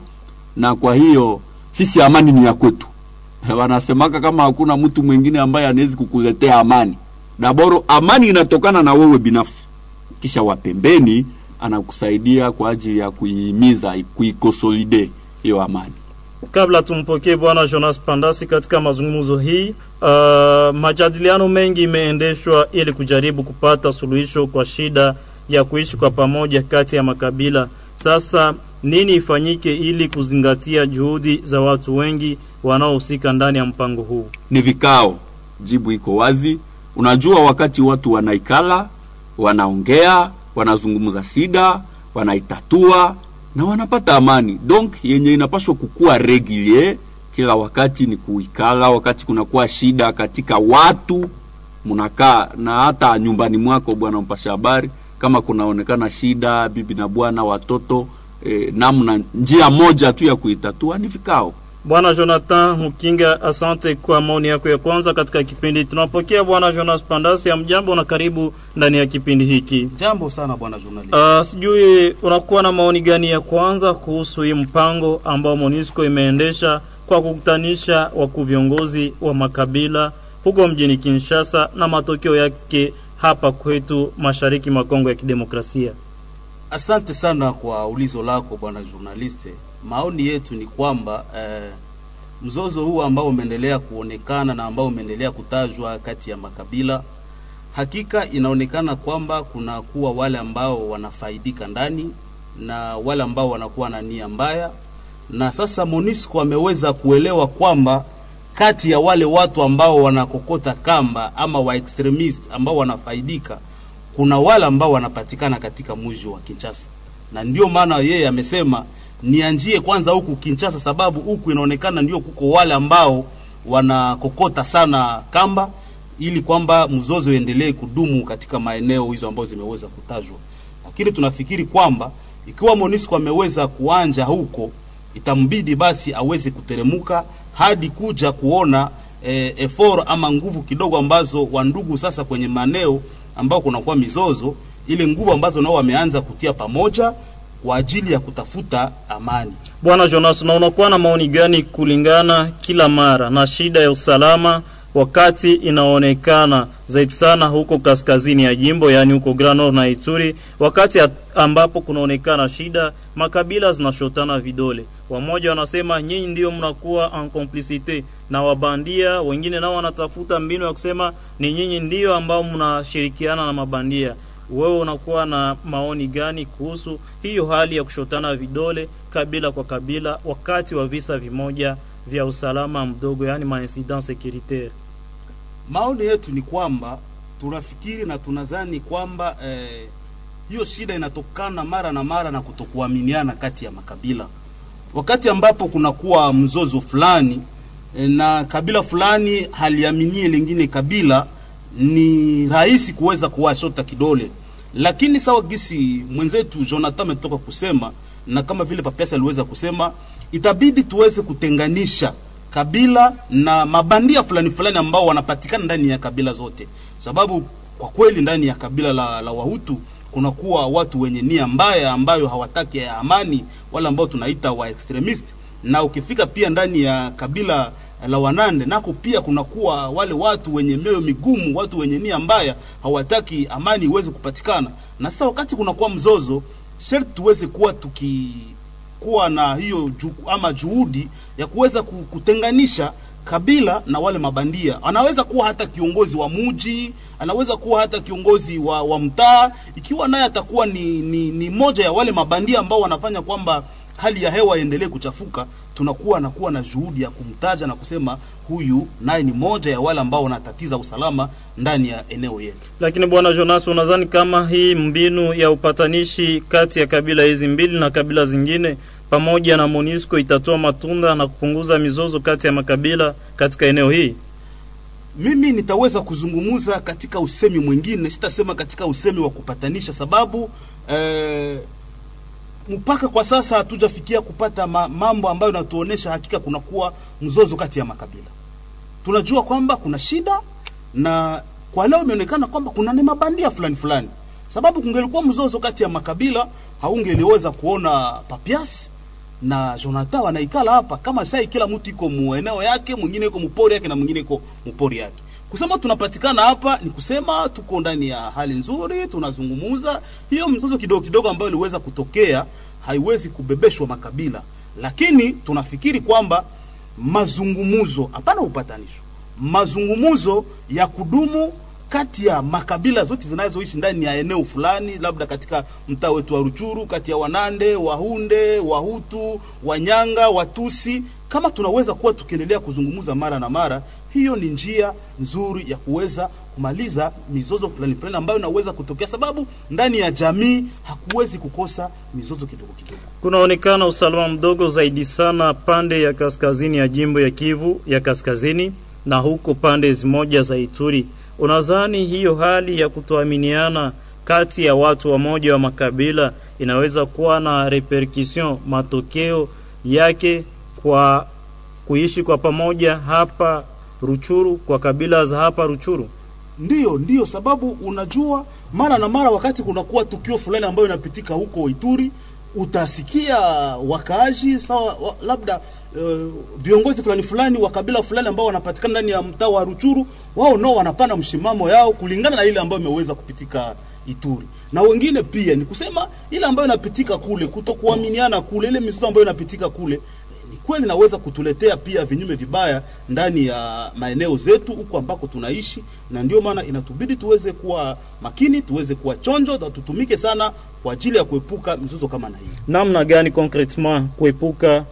na kwa hiyo sisi amani ni ya kwetu. Wanasemaka kama hakuna mtu mwingine ambaye anawezi kukuletea amani, daboro amani inatokana na wewe binafsi, kisha wapembeni anakusaidia kwa ajili ya kuihimiza kuikonsolide hiyo amani. Kabla tumpokee bwana Jonas Pandasi katika mazungumzo hii, uh, majadiliano mengi imeendeshwa ili kujaribu kupata suluhisho kwa shida ya kuishi kwa pamoja kati ya makabila. Sasa nini ifanyike ili kuzingatia juhudi za watu wengi wanaohusika ndani ya mpango huu? Ni vikao, jibu iko wazi. Unajua, wakati watu wanaikala, wanaongea wanazungumza shida, wanaitatua na wanapata amani. Donc yenye inapaswa kukua regulier kila wakati ni kuikala, wakati kunakuwa shida katika watu munakaa, na hata nyumbani mwako, bwana mpasha habari, kama kunaonekana shida, bibi na bwana, watoto eh, namna njia moja tu ya kuitatua ni vikao. Bwana Jonathan Mukinga, asante kwa maoni yako ya kwanza katika kipindi. Tunapokea bwana Jonas Pandasi, amjambo mjambo na karibu ndani ya kipindi hiki. Jambo sana bwana journalist. Uh, sijui unakuwa na maoni gani ya kwanza kuhusu hii mpango ambao monisco imeendesha kwa kukutanisha wakuu viongozi wa makabila huko mjini Kinshasa na matokeo yake hapa kwetu mashariki mwa Kongo ya Kidemokrasia. Asante sana kwa ulizo lako bwana journaliste. Maoni yetu ni kwamba eh, mzozo huu ambao umeendelea kuonekana na ambao umeendelea kutajwa kati ya makabila, hakika inaonekana kwamba kuna kuwa wale ambao wanafaidika ndani na wale ambao wanakuwa na nia mbaya, na sasa monisco ameweza kuelewa kwamba kati ya wale watu ambao wanakokota kamba ama wa extremist ambao wanafaidika, kuna wale ambao wanapatikana katika mji wa Kinshasa, na ndio maana yeye amesema nianjie kwanza huku Kinshasa, sababu huku inaonekana ndio kuko wale ambao wanakokota sana kamba, ili kwamba mzozo uendelee kudumu katika maeneo hizo ambazo zimeweza kutajwa. Lakini tunafikiri kwamba ikiwa MONUSCO ameweza kuanja huko, itambidi basi aweze kuteremuka hadi kuja kuona e, effort ama nguvu kidogo ambazo wandugu sasa kwenye maeneo ambao kunakuwa mizozo, ile nguvu ambazo nao wameanza kutia pamoja kwa ajili ya kutafuta amani. Bwana Jonas, na unakuwa na maoni gani kulingana kila mara na shida ya usalama wakati inaonekana zaidi sana huko kaskazini ya jimbo, yaani huko Granor na Ituri, wakati ambapo kunaonekana shida, makabila zinashotana vidole. Wamoja wanasema nyinyi ndio mnakuwa en complicité na wabandia, wengine nao wanatafuta mbinu ya kusema ni nyinyi ndio ambao mnashirikiana na mabandia. Wewe unakuwa na maoni gani kuhusu hiyo hali ya kushotana vidole kabila kwa kabila wakati wa visa vimoja vya usalama mdogo, yaani ma incident securitaire? Maoni yetu ni kwamba tunafikiri na tunazani kwamba eh, hiyo shida inatokana mara na mara na kutokuaminiana kati ya makabila. Wakati ambapo kunakuwa mzozo fulani eh, na kabila fulani haliaminie lingine kabila, ni rahisi kuweza kuwashota kidole, lakini sawa gisi mwenzetu Jonathan ametoka kusema na kama vile Papiasi aliweza kusema, itabidi tuweze kutenganisha kabila na mabandia fulani fulani ambao wanapatikana ndani ya kabila zote, sababu kwa kweli ndani ya kabila la, la Wahutu kunakuwa watu wenye nia mbaya ambayo hawataki amani, wale ambao tunaita wa extremist, na ukifika pia ndani ya kabila la Wanande nako pia kunakuwa wale watu wenye mioyo migumu, watu wenye nia mbaya, hawataki amani iweze kupatikana. Na sasa wakati kunakuwa mzozo, sharti tuweze kuwa tuki kuwa na hiyo ju, ama juhudi ya kuweza kutenganisha kabila na wale mabandia. Anaweza kuwa hata kiongozi wa muji, anaweza kuwa hata kiongozi wa, wa mtaa, ikiwa naye atakuwa ni, ni, ni moja ya wale mabandia ambao wanafanya kwamba hali ya hewa iendelee kuchafuka, tunakuwa nakuwa na juhudi ya kumtaja na kusema huyu naye ni moja ya wale ambao wanatatiza usalama ndani ya eneo yetu. Lakini bwana Jonas, unadhani kama hii mbinu ya upatanishi kati ya kabila hizi mbili na kabila zingine pamoja na MONUSCO itatoa matunda na kupunguza mizozo kati ya makabila katika eneo hii? Mimi nitaweza kuzungumza katika usemi mwingine, sitasema katika usemi wa kupatanisha, sababu eh, mpaka kwa sasa hatujafikia kupata ma, mambo ambayo yanatuonesha hakika kunakuwa mzozo kati ya makabila. Tunajua kwamba kuna shida na kwa leo imeonekana kwamba kuna ni mabandia fulani fulani, sababu kungelikuwa mzozo kati ya makabila haungeliweza kuona Papias na Jonathan wanaikala hapa kama sai, kila mtu iko mueneo yake, mwingine iko mpori yake na mwingine iko mpori yake. Kusema tunapatikana hapa ni kusema tuko ndani ya hali nzuri, tunazungumuza. Hiyo mzozo kidogo kidogo ambayo iliweza kutokea haiwezi kubebeshwa makabila, lakini tunafikiri kwamba mazungumuzo, hapana upatanisho, mazungumuzo ya kudumu kati ya makabila zote zinazoishi ndani ya eneo fulani, labda katika mtaa wetu wa Ruchuru, kati ya Wanande, Wahunde, Wahutu, Wanyanga, Watusi, kama tunaweza kuwa tukiendelea kuzungumza mara na mara, hiyo ni njia nzuri ya kuweza kumaliza mizozo fulani fulani ambayo inaweza kutokea, sababu ndani ya jamii hakuwezi kukosa mizozo kidogo kidogo. Kunaonekana usalama mdogo zaidi sana pande ya kaskazini ya jimbo ya Kivu ya kaskazini na huko pande zimoja za Ituri. Unadhani hiyo hali ya kutoaminiana kati ya watu wa moja wa makabila inaweza kuwa na repercussion, matokeo yake kwa kuishi kwa pamoja hapa Ruchuru, kwa kabila za hapa Ruchuru? Ndiyo, ndiyo sababu unajua, mara na mara wakati kunakuwa tukio fulani ambayo inapitika huko Ituri, utasikia wakaaji sawa, wa, uh, viongozi fulani fulani wa kabila fulani ambao wanapatikana ndani ya mtaa wa Ruchuru, wao nao wanapanda mshimamo yao kulingana na ile ambayo imeweza kupitika Ituri, na wengine pia ni kusema ile ambayo inapitika kule, kutokuaminiana kule, ile mizozo ambayo inapitika kule ni kweli naweza kutuletea pia vinyume vibaya ndani ya maeneo zetu huko ambako tunaishi, na ndio maana inatubidi tuweze kuwa makini, tuweze kuwa chonjo na tutumike sana kwa ajili ya kuepuka mizozo kama na hii. namna gani concretement kuepuka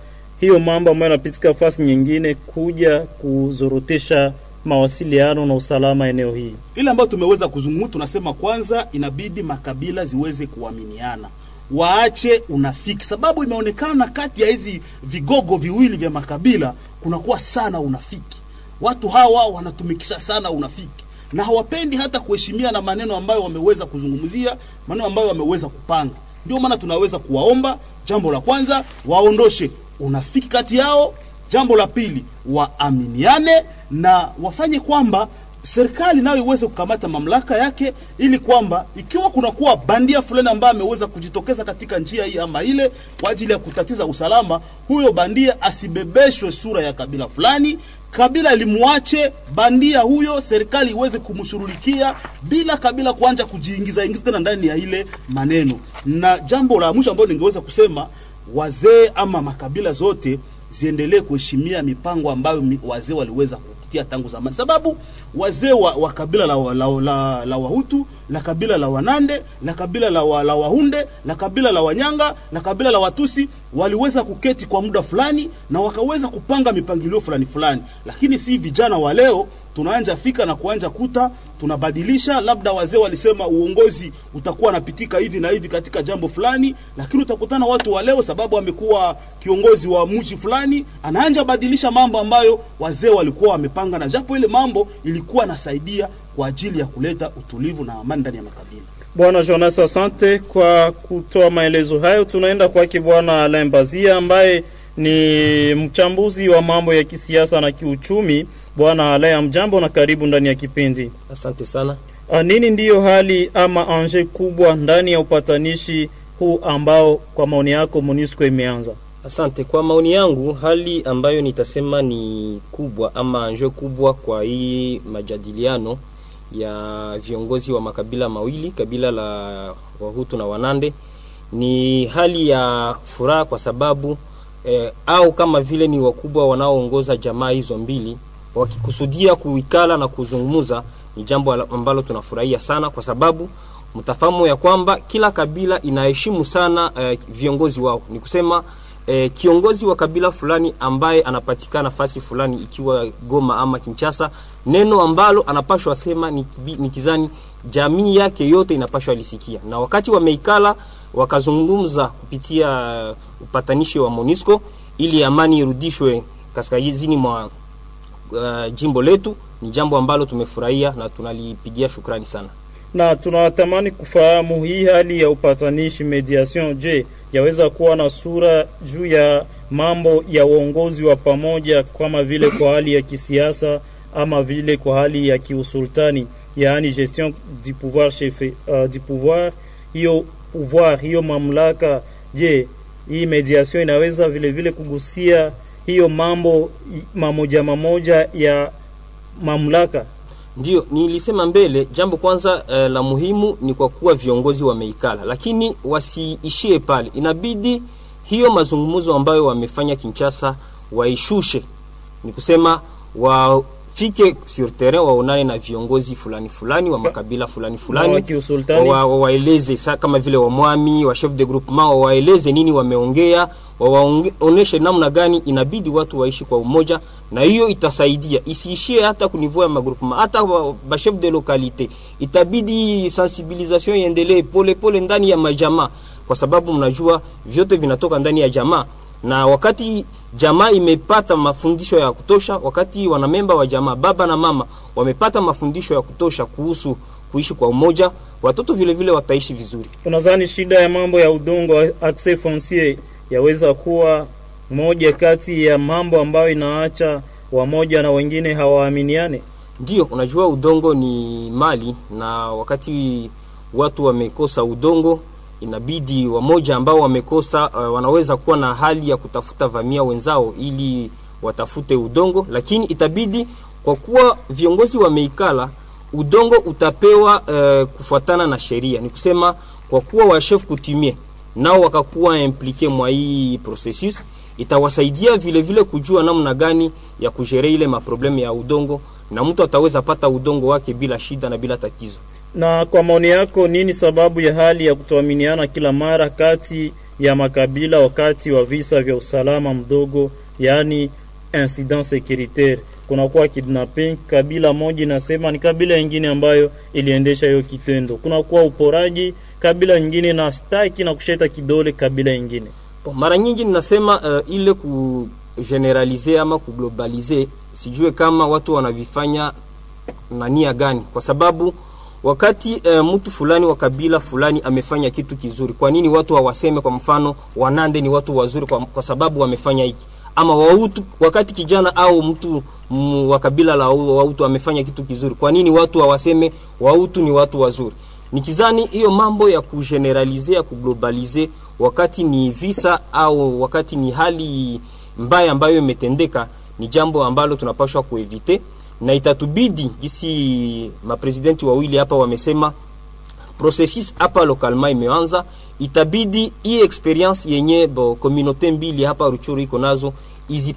hiyo mambo ambayo yanapitika fasi nyingine kuja kuzorotesha mawasiliano na usalama eneo hii ile ambayo tumeweza kuzungumza, tunasema kwanza inabidi makabila ziweze kuaminiana, waache unafiki, sababu imeonekana kati ya hizi vigogo viwili vya makabila kunakuwa sana unafiki. Watu hawa wanatumikisha sana unafiki na hawapendi hata kuheshimia na maneno ambayo wameweza kuzungumzia, maneno ambayo wameweza kupanga. Ndio maana tunaweza kuwaomba, jambo la kwanza, waondoshe unafiki kati yao. Jambo la pili, waaminiane na wafanye kwamba serikali nayo iweze kukamata mamlaka yake, ili kwamba ikiwa kunakuwa bandia fulani ambaye ameweza kujitokeza katika njia hii ama ile kwa ajili ya kutatiza usalama, huyo bandia asibebeshwe sura ya kabila fulani, kabila limwache bandia huyo, serikali iweze kumshurulikia bila kabila kuanja kujiingiza ingiza tena ndani ya ile maneno. Na jambo la mwisho ambalo ningeweza kusema, wazee ama makabila zote ziendelee kuheshimia mipango ambayo wazee waliweza kupitia tangu zamani, sababu wazee wa, wa kabila la, la, la, la, Wahutu la kabila la Wanande la kabila la, wa, la Wahunde la kabila la Wanyanga la kabila la Watusi waliweza kuketi kwa muda fulani na wakaweza kupanga mipangilio fulani fulani, lakini si vijana wa leo tunaanja fika na kuanja kuta tunabadilisha. Labda wazee walisema uongozi utakuwa napitika hivi na hivi katika jambo fulani, lakini utakutana watu wa leo, sababu amekuwa kiongozi wa mji fulani, anaanja badilisha mambo ambayo wazee walikuwa wamepanga, na japo ile mambo ilikuwa nasaidia kwa ajili ya kuleta utulivu na amani ndani ya makabila. Bwana Jonas, asante kwa kutoa maelezo hayo. Tunaenda kwake Bwana Alain Bazia ambaye ni mchambuzi wa mambo ya kisiasa na kiuchumi. Bwana Alain, mjambo na karibu ndani ya kipindi. Asante sana. A, Nini ndiyo hali ama anje kubwa ndani ya upatanishi huu ambao kwa maoni yako MONUSCO imeanza? Asante. Kwa maoni yangu, hali ambayo nitasema ni kubwa ama anje kubwa kwa hii majadiliano ya viongozi wa makabila mawili, kabila la Wahutu na Wanande, ni hali ya furaha kwa sababu eh, au kama vile ni wakubwa wanaoongoza jamaa hizo mbili wakikusudia kuikala na kuzungumza, ni jambo ambalo tunafurahia sana, kwa sababu mtafahamu ya kwamba kila kabila inaheshimu sana eh, viongozi wao. Ni kusema eh, kiongozi wa kabila fulani ambaye anapatikana nafasi fulani, ikiwa Goma ama Kinshasa, neno ambalo anapashwa sema ni, ni kizani jamii yake yote inapashwa lisikia, na wakati wameikala wakazungumza kupitia upatanishi wa Monisco ili amani irudishwe kaskazini mwa uh, jimbo letu, ni jambo ambalo tumefurahia na tunalipigia shukrani sana. Na tunatamani kufahamu hii hali ya upatanishi mediation, je, yaweza kuwa na sura juu ya mambo ya uongozi wa pamoja kama vile kwa hali ya kisiasa ama vile kwa hali ya kiusultani, yaani gestion du pouvoir chef, uh, du pouvoir hiyo pouvoir hiyo mamlaka. Je, hii mediation inaweza vile vile kugusia hiyo mambo mamoja mamoja ya mamlaka? Ndio nilisema mbele, jambo kwanza eh, la muhimu ni kwa kuwa viongozi wameikala, lakini wasiishie pale. Inabidi hiyo mazungumzo ambayo wamefanya Kinshasa waishushe, ni kusema wafike sur terrain, waonane na viongozi fulani fulani wa makabila fulani fulani kiusultani? wa- wa- kama vile wamwami wa chef de groupement wawaeleze nini wameongea, wawaoneshe namna gani inabidi watu waishi kwa umoja, na hiyo itasaidia isiishie hata kunivua ya magroupement, hata ba chef de localité. Itabidi sensibilisation iendelee pole pole ndani ya majamaa, kwa sababu mnajua vyote vinatoka ndani ya jamaa na wakati jamaa imepata mafundisho ya kutosha, wakati wanamemba wa jamaa baba na mama wamepata mafundisho ya kutosha kuhusu kuishi kwa umoja, watoto vile vile wataishi vizuri. Unadhani shida ya mambo ya udongo accès foncier yaweza kuwa moja kati ya mambo ambayo inaacha wamoja na wengine hawaaminiane? Ndio, unajua udongo ni mali, na wakati watu wamekosa udongo, inabidi wamoja ambao wamekosa uh, wanaweza kuwa na hali ya kutafuta vamia wenzao ili watafute udongo, lakini itabidi kwa kuwa viongozi wameikala, udongo utapewa uh, kufuatana na sheria. Ni kusema kwa kuwa wa chef kutimie nao wakakuwa implike mwa hii processus itawasaidia vile vile kujua namna gani ya kujere ile maproblemu ya udongo na mtu ataweza pata udongo wake bila shida na bila tatizo Na kwa maoni yako, nini sababu ya hali ya kutoaminiana kila mara kati ya makabila wakati wa visa vya usalama mdogo, yaani incident securitaire? Kunakuwa kidnapping, kabila moja inasema ni kabila nyingine ambayo iliendesha hiyo kitendo. Kunakuwa uporaji, kabila nyingine na staki na kusheta kidole kabila nyingine. Mara nyingi ninasema uh, ile ku kugeneralize ama kuglobalize, sijue kama watu wanavifanya na nia gani, kwa sababu wakati e, mtu fulani wa kabila fulani amefanya kitu kizuri, kwa nini watu hawaseme? Kwa mfano Wanande ni watu wazuri kwa, kwa sababu wamefanya hiki, ama Wautu, wakati kijana au mtu wa kabila la Wautu amefanya kitu kizuri, kwa nini watu hawaseme Wautu ni watu wazuri? Nikizani hiyo mambo ya kugeneralize ya kuglobalize, wakati ni visa au wakati ni hali mbaya ambayo imetendeka, ni jambo ambalo tunapaswa kuevite, na itatubidi gisi mapresidenti wawili hapa wamesema processus hapa lokalma imeanza, itabidi hii experience yenye bo communauté mbili hapa Ruchuru iko nazo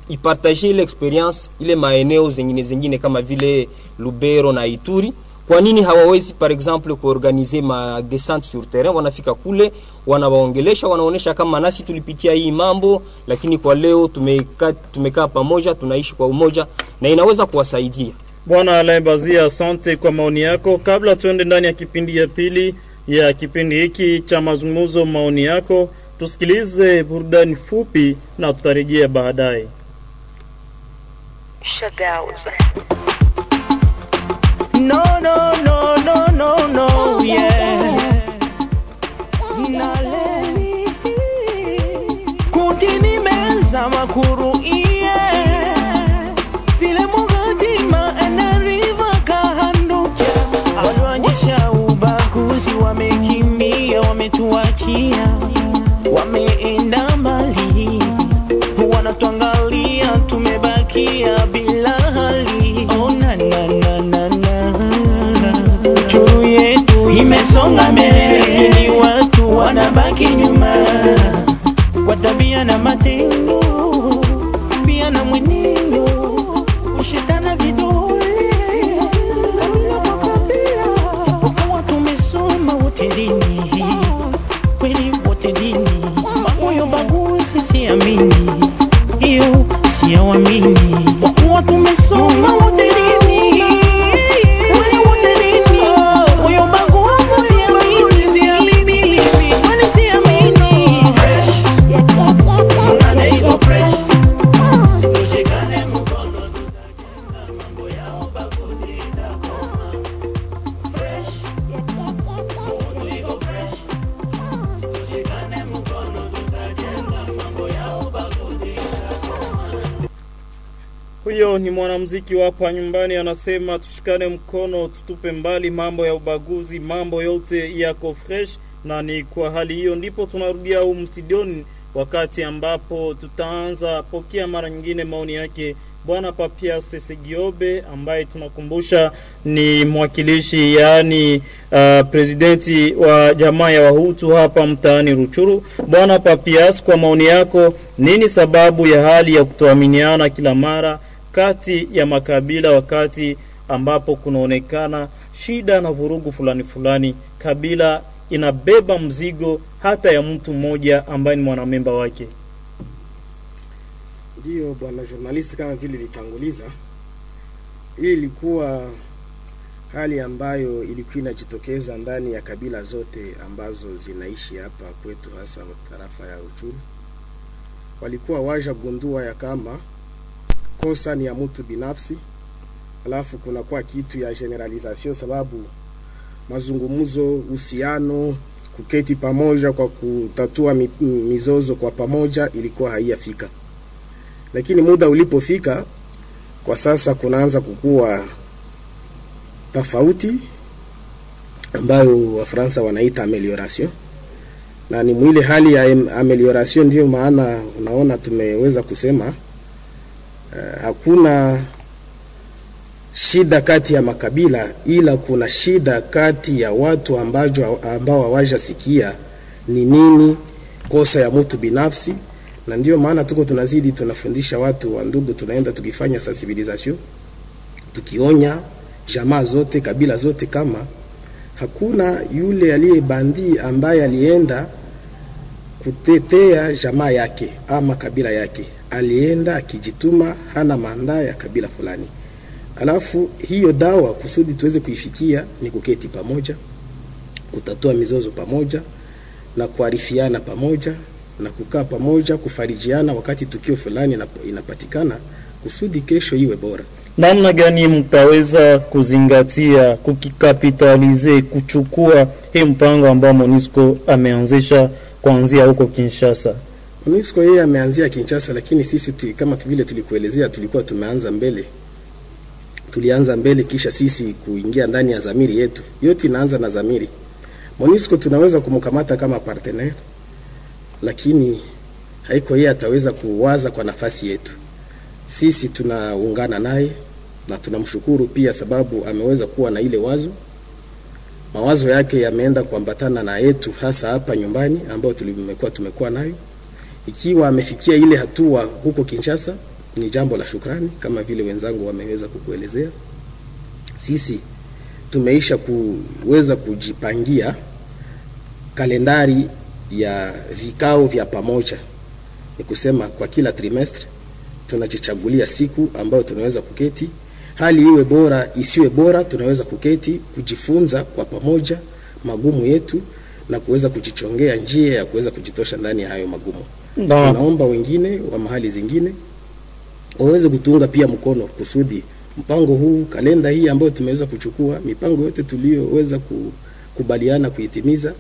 ipartage ile experience ile maeneo zengine zengine kama vile Lubero na Ituri. Kwa nini hawawezi par exemple kuorganize ma descente sur terrain? Wanafika kule wanawaongelesha, wanaonesha kama nasi tulipitia hii mambo, lakini kwa leo tumekaa tumekaa pamoja, tunaishi kwa umoja na inaweza kuwasaidia. Bwana Alain Bazia, asante kwa maoni yako. Kabla tuende ndani ya kipindi ya pili ya kipindi hiki cha mazungumzo, maoni yako, tusikilize burudani fupi na tutarejea baadaye. Wametuachia, wameenda mbali, wanatuangalia tumebakia bila imesonga mbele, lakini watu wanabaki nyuma. Kwa tabia na matendo, pia na mwenendo, kushindana vidole. Kabila kwa kabila, japokuwa tumesoma wote dini kweli wote dini, mambo ya siamini, Ni mwanamuziki wa hapa nyumbani, anasema tushikane mkono, tutupe mbali mambo ya ubaguzi, mambo yote yako fresh. Na ni kwa hali hiyo ndipo tunarudia huu studioni, wakati ambapo tutaanza pokea mara nyingine maoni yake Bwana Papias Segiobe ambaye tunakumbusha ni mwakilishi yaani uh, presidenti wa jamaa ya Wahutu hapa mtaani Ruchuru. Bwana Papias, kwa maoni yako, nini sababu ya hali ya kutoaminiana kila mara kati ya makabila wakati ambapo kunaonekana shida na vurugu fulani fulani, kabila inabeba mzigo hata ya mtu mmoja ambaye ni mwanamemba wake? Ndiyo bwana journalist, kama vile ilitanguliza, hii ilikuwa hali ambayo ilikuwa inajitokeza ndani ya kabila zote ambazo zinaishi hapa kwetu, hasa tarafa ya uchuru Walikuwa waja gundua ya kama kosa ni ya mtu binafsi, alafu kunakuwa kitu ya generalization, sababu mazungumzo, uhusiano, kuketi pamoja kwa kutatua mizozo kwa pamoja ilikuwa haiyafika lakini muda ulipofika, kwa sasa kunaanza kukuwa tofauti ambayo Wafaransa wanaita amelioration, na ni mwile hali ya amelioration, ndiyo maana unaona tumeweza kusema uh, hakuna shida kati ya makabila, ila kuna shida kati ya watu ambajo, ambao hawajasikia ni nini kosa ya mtu binafsi, na ndio maana tuko tunazidi tunafundisha watu wa ndugu, tunaenda tukifanya sensibilisation, tukionya jamaa zote kabila zote kama hakuna yule aliye bandi ambaye alienda kutetea jamaa yake ama kabila yake, alienda akijituma, hana mandaa ya kabila fulani. Alafu hiyo dawa kusudi tuweze kuifikia ni kuketi pamoja, kutatua mizozo pamoja na kuarifiana pamoja na kukaa pamoja, kufarijiana wakati tukio fulani inapatikana, kusudi kesho iwe bora. namna gani mtaweza kuzingatia kukikapitalize kuchukua hii mpango ambao Monisco ameanzisha kuanzia huko Kinshasa? MONUSCO yeye ameanzia Kinshasa, lakini sisi tu, kama vile tulikuelezea, tulikuwa tumeanza mbele, tulianza mbele, kisha sisi kuingia ndani ya zamiri yetu. Yote inaanza na zamiri. MONUSCO tunaweza kumkamata kama partenaire, lakini haiko yeye ataweza kuwaza kwa nafasi yetu. Sisi tunaungana naye na tunamshukuru pia, sababu ameweza kuwa na ile wazo mawazo yake yameenda kuambatana na yetu hasa hapa nyumbani ambayo tulimekuwa tumekuwa nayo. Ikiwa amefikia ile hatua huko Kinshasa, ni jambo la shukrani, kama vile wenzangu wameweza kukuelezea. Sisi tumeisha kuweza kujipangia kalendari ya vikao vya pamoja, ni kusema kwa kila trimestre tunajichagulia siku ambayo tunaweza kuketi hali iwe bora isiwe bora, tunaweza kuketi kujifunza kwa pamoja magumu yetu na kuweza kujichongea njia ya kuweza kujitosha ndani ya hayo magumu. Na- Tunaomba wengine wa mahali zingine waweze kutuunga pia mkono kusudi mpango huu, kalenda hii ambayo tumeweza kuchukua, mipango yote tuliyoweza kukubaliana kuitimiza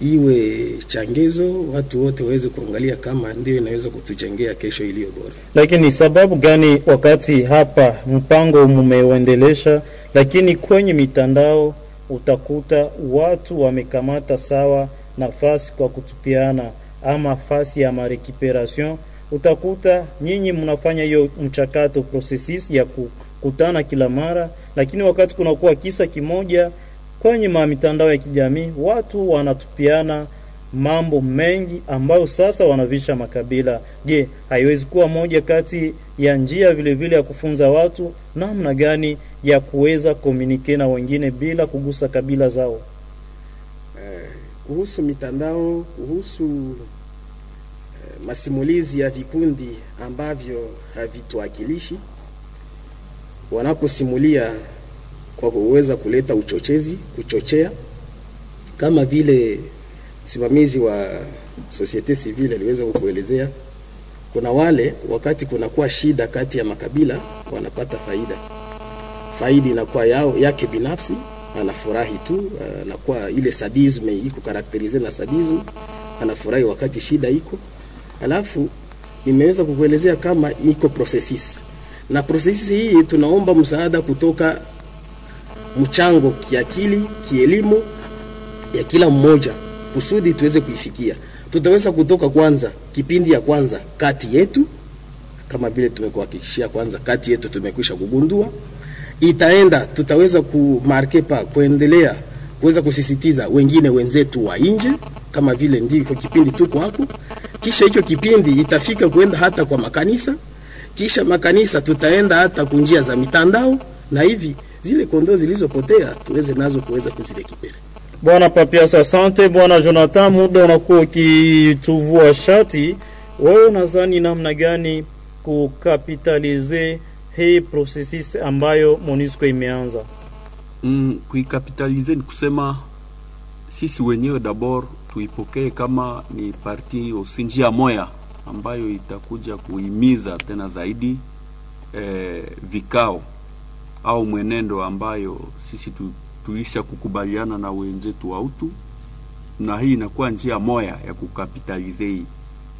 iwe changizo, watu wote waweze kuangalia kama ndio inaweza kutujengea kesho iliyo bora. Lakini sababu gani wakati hapa mpango mumeuendelesha, lakini kwenye mitandao utakuta watu wamekamata sawa nafasi kwa kutupiana ama fasi ya marecuperation, utakuta nyinyi mnafanya hiyo mchakato processes ya kukutana kila mara, lakini wakati kunakuwa kisa kimoja kwenye mitandao ya kijamii watu wanatupiana mambo mengi ambayo sasa wanavisha makabila. Je, haiwezi kuwa moja kati ya njia vile vile ya kufunza watu namna gani ya kuweza komunike na wengine bila kugusa kabila zao? Eh, kuhusu mitandao, kuhusu eh, masimulizi ya vikundi ambavyo havituwakilishi, wanaposimulia kwa kuweza kuleta uchochezi, kuchochea, kama vile msimamizi wa societe civile aliweza kukuelezea, kuna wale wakati kunakuwa shida kati ya makabila wanapata faida, faida inakuwa yao yake binafsi, anafurahi tu, anakuwa ile sadisme iko karakterize na sadisme, anafurahi wakati shida iko. Alafu nimeweza kukuelezea kama iko processes, na processes hii tunaomba msaada kutoka mchango kiakili, kielimu ya kila mmoja kusudi tuweze kuifikia. Tutaweza kutoka kwanza kipindi ya kwanza kati yetu, kama vile tumekuhakikishia kwanza kati yetu tumekwisha kugundua, itaenda tutaweza kumarke pa kuendelea kuweza kusisitiza wengine wenzetu wa nje, kama vile ndiko kipindi tuko hapo. Kisha hicho kipindi itafika kuenda hata kwa makanisa, kisha makanisa tutaenda hata kunjia za mitandao, na hivi zile kondoo zilizopotea tuweze nazo kuweza kuzirekipere. Bwana Papias, asante. Bwana Jonathan, muda unakuwa ukituvua shati. Wewe unadhani namna gani kukapitalize hii processes ambayo MONUSCO imeanza? Mm, kuikapitalize ni kusema sisi wenyewe dabord tuipokee kama ni parti osi njia moya ambayo itakuja kuhimiza tena zaidi eh, vikao au mwenendo ambayo sisi tu, tuisha kukubaliana na wenzetu wa utu, na hii inakuwa njia moya ya kukapitalize hii,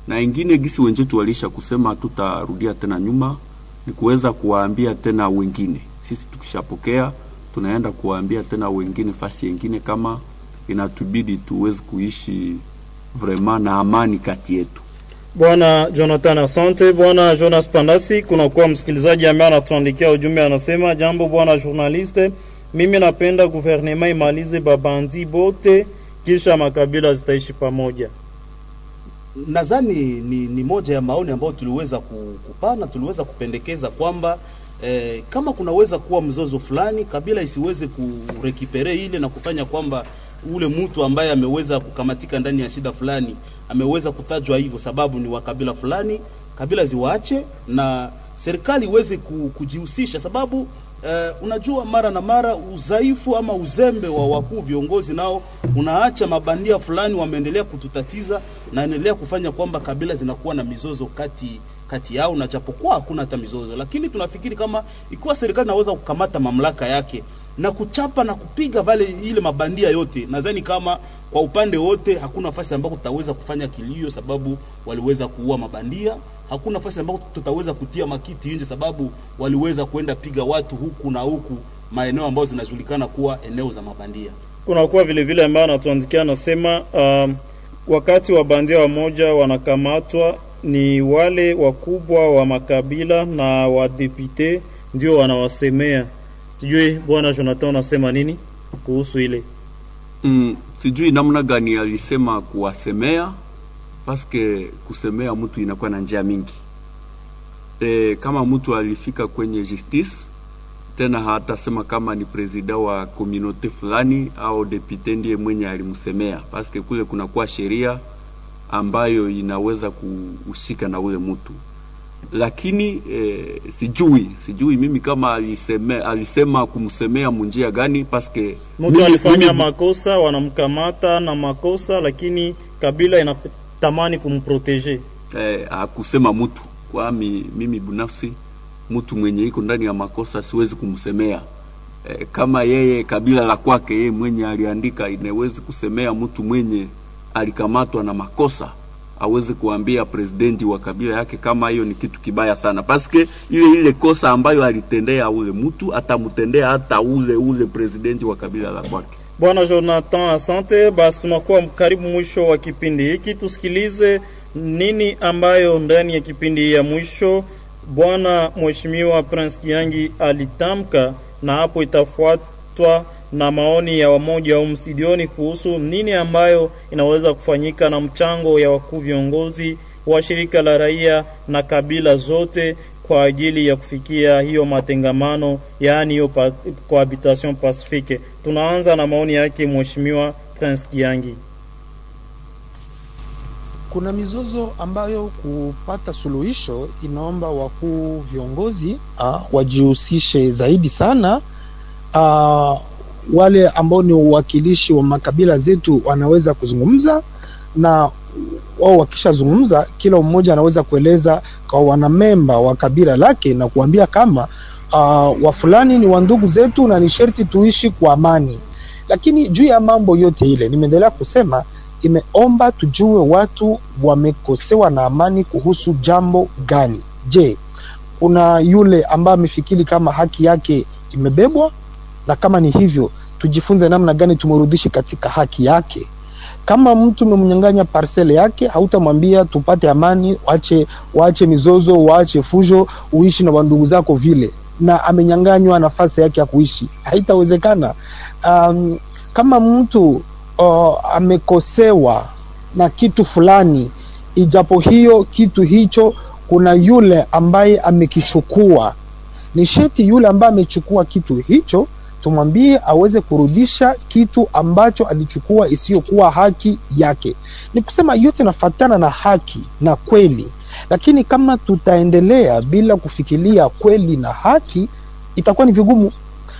na ingine gisi wenzetu walisha kusema hatutarudia tena nyuma, ni kuweza kuwaambia tena wengine. Sisi tukishapokea tunaenda kuwaambia tena wengine fasi yengine kama inatubidi tuweze kuishi vrema na amani kati yetu. Bwana Jonathan, asante. Bwana Jonas Pandasi, kunakuwa msikilizaji ambaye anatuandikia ujumbe, anasema jambo bwana journaliste, mimi napenda guvernema imalize babandi bote, kisha makabila zitaishi pamoja. Nadhani ni, ni moja ya maoni ambayo tuliweza ku- kupana, tuliweza kupendekeza kwamba eh, kama kunaweza kuwa mzozo fulani, kabila isiweze kurekipere ile na kufanya kwamba ule mtu ambaye ameweza kukamatika ndani ya shida fulani ameweza kutajwa hivyo sababu ni wa kabila fulani, kabila ziwaache na serikali iweze kujihusisha, sababu eh, unajua mara na mara udhaifu ama uzembe wa wakuu viongozi nao unaacha mabandia fulani wameendelea kututatiza na endelea kufanya kwamba kabila zinakuwa na mizozo kati kati yao, na japokuwa hakuna hata mizozo, lakini tunafikiri kama ikiwa serikali inaweza kukamata mamlaka yake na kuchapa na kupiga vale ile mabandia yote, nadhani kama kwa upande wote hakuna nafasi ambako tutaweza kufanya kilio sababu waliweza kuua mabandia. Hakuna nafasi ambayo tutaweza kutia makiti nje sababu waliweza kuenda piga watu huku na huku maeneo ambayo zinajulikana kuwa eneo za mabandia. kunakuwa vile vile ambayo anatuandikia anasema, um, wakati wa bandia wamoja wanakamatwa ni wale wakubwa wa makabila na wadepute ndio wanawasemea. Sijui bwana Jonathan anasema nini kuhusu ile? mm, sijui namna gani alisema kuwasemea paske kusemea mtu inakuwa na njia mingi. E, kama mtu alifika kwenye justice tena hatasema kama ni presida wa komunote fulani au depute ndiye mwenye alimsemea paske kule kunakuwa sheria ambayo inaweza kuhusika na ule mtu. Lakini e, sijui sijui mimi kama aliseme, alisema kumsemea munjia gani paske Mtu alifanya makosa, wanamkamata na makosa, lakini kabila inatamani kumprotege. eh, akusema mtu. Kwami mimi binafsi mtu mwenye iko ndani ya makosa siwezi kumsemea. Eh, kama yeye kabila la kwake yeye mwenye aliandika inawezi kusemea mtu mwenye alikamatwa na makosa aweze kuambia presidenti wa kabila yake kama hiyo ni kitu kibaya sana. Paske ile ile kosa ambayo alitendea ule mtu atamtendea hata ule ule presidenti wa kabila la kwake Bwana Jonathan, asante. Basi tunakuwa karibu mwisho wa kipindi hiki, tusikilize nini ambayo ndani ya kipindi ya mwisho bwana mheshimiwa Prince Kiangi alitamka, na hapo itafuatwa na maoni ya wamoja au msidioni kuhusu nini ambayo inaweza kufanyika na mchango ya wakuu viongozi wa shirika la raia na kabila zote kwa ajili ya kufikia hiyo matengamano, yaani hiyo cohabitation pacifique. Tunaanza na maoni yake mheshimiwa Prince Kiangi. kuna mizozo ambayo kupata suluhisho inaomba wakuu viongozi ah, wajihusishe zaidi sana ah, wale ambao ni uwakilishi wa makabila zetu wanaweza kuzungumza na wao wakishazungumza kila mmoja anaweza kueleza kwa wanamemba wa kabila lake na kuambia kama uh, wafulani ni wandugu zetu na ni sherti tuishi kwa amani. Lakini juu ya mambo yote ile nimeendelea kusema imeomba tujue watu wamekosewa na amani kuhusu jambo gani. Je kuna yule ambaye amefikiri kama haki yake imebebwa? Na kama ni hivyo tujifunze namna gani tumerudishi katika haki yake kama mtu umemnyang'anya parcele yake hautamwambia tupate amani wache waache mizozo waache fujo uishi na wandugu zako vile. Na amenyang'anywa nafasi yake ya kuishi. Haitawezekana. Um, kama mtu uh, amekosewa na kitu fulani ijapo hiyo kitu hicho kuna yule ambaye amekichukua. Ni sheti yule ambaye amechukua kitu hicho tumwambie aweze kurudisha kitu ambacho alichukua isiyokuwa haki yake. Ni kusema yote nafatana na haki na kweli. Lakini kama tutaendelea bila kufikilia kweli na haki itakuwa ni vigumu.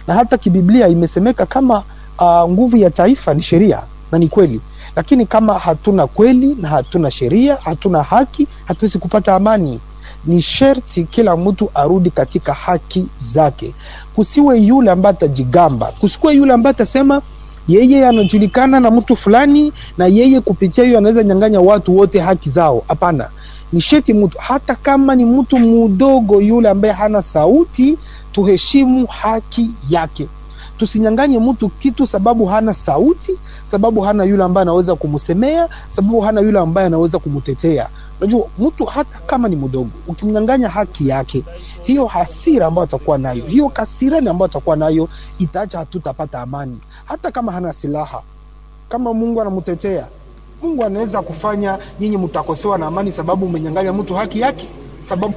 Na hata kibiblia imesemeka kama uh, nguvu ya taifa ni sheria na ni kweli. Lakini kama hatuna kweli na hatuna sheria hatuna haki hatuwezi kupata amani. Ni sherti kila mtu arudi katika haki zake kusiwe yule ambaye atajigamba. Kusikuwe yule ambaye atasema yeye anajulikana na mtu fulani na yeye kupitia hiyo anaweza nyanganya watu wote haki zao. Hapana. Ni sheti mtu hata kama ni mtu mdogo yule ambaye hana sauti tuheshimu haki yake. Tusinyanganye mtu kitu sababu hana sauti sababu hana yule ambaye anaweza kumsemea sababu hana yule ambaye anaweza kumtetea. Unajua mtu hata kama ni mdogo ukimnyanganya haki yake hiyo hasira ambayo atakuwa nayo hiyo kasirani ambayo atakuwa nayo itaacha hatutapata amani hata kama hana silaha kama mungu anamtetea Mungu anaweza kufanya nyinyi mtakosewa na amani sababu umenyang'anya mtu haki yake, sababu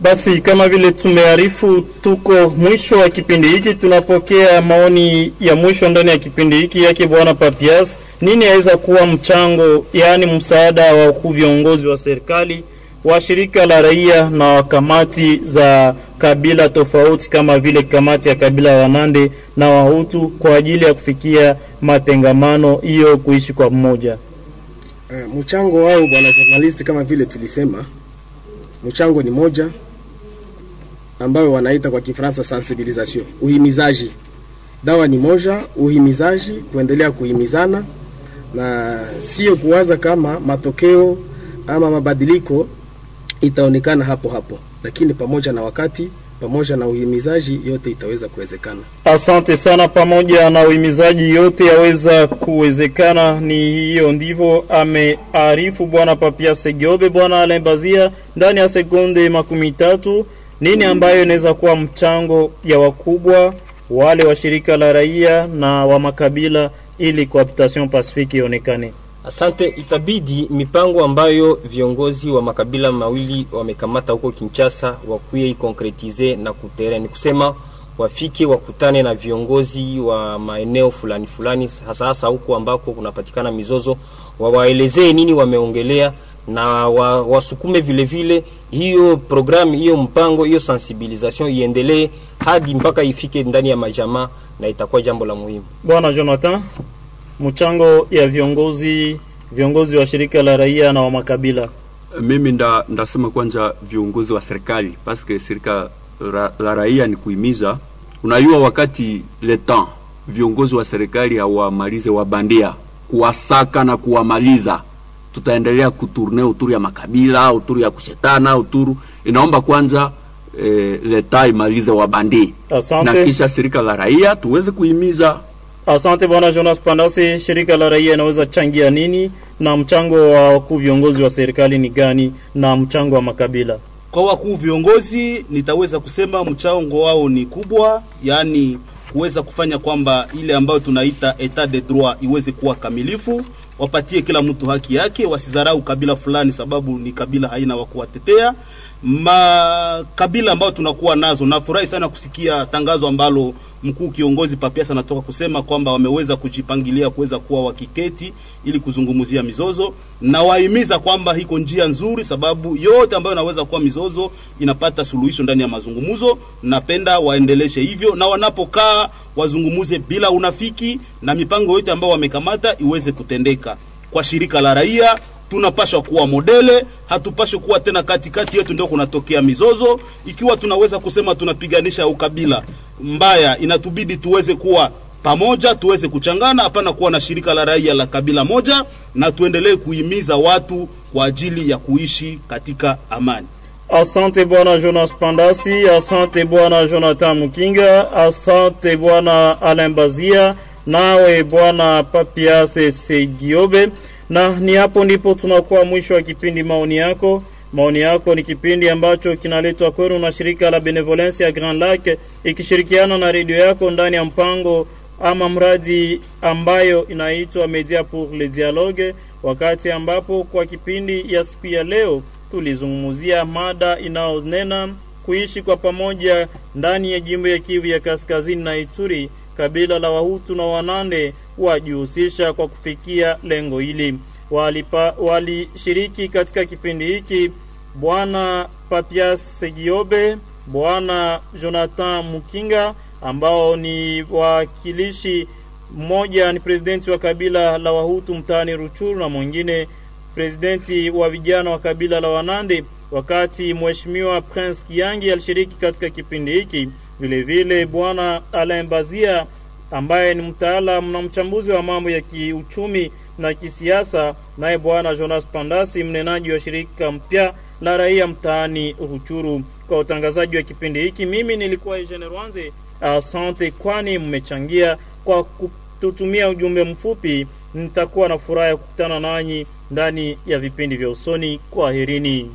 Basi kama vile tumearifu, tuko mwisho wa kipindi hiki. Tunapokea maoni ya mwisho ndani ya kipindi hiki yake Bwana Papias. Nini aweza kuwa mchango, yaani msaada wa viongozi wa serikali wa shirika la raia na kamati za kabila tofauti kama vile kamati ya kabila Wanande na Wahutu kwa ajili ya kufikia matengamano hiyo, kuishi kwa mmoja? E, mchango wao bwana journalist, kama vile tulisema, mchango ni moja ambayo wanaita kwa Kifaransa sensibilisation, uhimizaji. Dawa ni moja, uhimizaji, kuendelea kuhimizana na sio kuwaza kama matokeo ama mabadiliko itaonekana hapo hapo, lakini pamoja na wakati, pamoja na uhimizaji, yote itaweza kuwezekana. Asante sana. Pamoja na uhimizaji yote yaweza kuwezekana. Ni hiyo ndivyo amearifu bwana Papia Segiobe. Bwana Alembazia Bazia, ndani ya sekunde makumi tatu, nini ambayo inaweza kuwa mchango ya wakubwa wale wa shirika la raia na wa makabila ili cohabitation pacifique ionekane? Asante. Itabidi mipango ambayo viongozi wa makabila mawili wamekamata huko Kinshasa wakuye ikonkretize na kutere, ni kusema wafike wakutane na viongozi wa maeneo fulani fulani, hasa hasa huko ambako kunapatikana mizozo, wawaelezee nini wameongelea na wa, wasukume vile vile hiyo programu hiyo mpango hiyo sensibilisation iendelee hadi mpaka ifike ndani ya majamaa, na itakuwa jambo la muhimu. Bwana Jonathan, mchango ya viongozi viongozi wa shirika la raia na wa makabila. mimi nda ndasema kwanza viongozi wa serikali paske shirika ra, la raia ni kuimiza Unajua, wakati le temps viongozi wa serikali hawamalize wabandia kuwasaka na kuwamaliza, tutaendelea kuturne uturu ya makabila, uturu ya kushetana, uturu. Inaomba kwanza eh, leta imalize wabandi na kisha shirika la raia tuweze kuhimiza asante bwana Jonas Pandase. Shirika la raia inaweza changia nini, na mchango wa wakuu viongozi wa serikali ni gani, na mchango wa makabila? Kwa wakuu viongozi nitaweza kusema mchango wao ni kubwa, yaani kuweza kufanya kwamba ile ambayo tunaita etat de droit iweze kuwa kamilifu, wapatie kila mtu haki yake, wasizarau kabila fulani sababu ni kabila haina wa kuwatetea. Makabila ambayo tunakuwa nazo, nafurahi sana kusikia tangazo ambalo mkuu kiongozi Papias anatoka kusema kwamba wameweza kujipangilia kuweza kuwa wakiketi ili kuzungumzia mizozo, na wahimiza kwamba hiko njia nzuri, sababu yote ambayo inaweza kuwa mizozo inapata suluhisho ndani ya mazungumzo. Napenda waendeleshe hivyo, na wanapokaa wazungumuze bila unafiki, na mipango yote ambayo wamekamata iweze kutendeka. Kwa shirika la raia tunapashwa kuwa modele, hatupaswi kuwa tena katikati yetu ndio kunatokea mizozo. Ikiwa tunaweza kusema tunapiganisha ukabila mbaya, inatubidi tuweze kuwa pamoja, tuweze kuchangana, hapana kuwa na shirika la raia la kabila moja, na tuendelee kuhimiza watu kwa ajili ya kuishi katika amani. Asante bwana Jonas Pandasi, asante bwana Jonathan Mukinga, asante bwana Alain Bazia, nawe bwana Papiase Segiobe. Na ni hapo ndipo tunakuwa mwisho wa kipindi maoni yako. Maoni yako ni kipindi ambacho kinaletwa kwenu na shirika la Benevolence ya Grand Lac ikishirikiana na redio yako ndani ya mpango ama mradi ambayo inaitwa Media pour le Dialogue, wakati ambapo kwa kipindi ya siku ya leo tulizungumzia mada inayonena kuishi kwa pamoja ndani ya jimbo ya Kivu ya Kaskazini na Ituri. Kabila la Wahutu na Wanande wajihusisha kwa kufikia lengo hili. Walishiriki wali katika kipindi hiki Bwana Papias Segiobe, Bwana Jonathan Mukinga ambao ni wakilishi, mmoja ni presidenti wa kabila la Wahutu mtaani Ruchuru na mwingine presidenti wa vijana wa kabila la Wanande, wakati mheshimiwa Prince Kiangi alishiriki katika kipindi hiki. Vile vile bwana Alain Bazia ambaye ni mtaalamu na mchambuzi wa mambo ya kiuchumi na kisiasa, naye bwana Jonas Pandasi, mnenaji wa shirika mpya la raia mtaani Ruchuru. Kwa utangazaji wa kipindi hiki, mimi nilikuwa Eugene Rwanze. Asante kwani mmechangia kwa kututumia ujumbe mfupi. Nitakuwa na furaha ya kukutana nanyi ndani ya vipindi vya usoni. Kwaherini.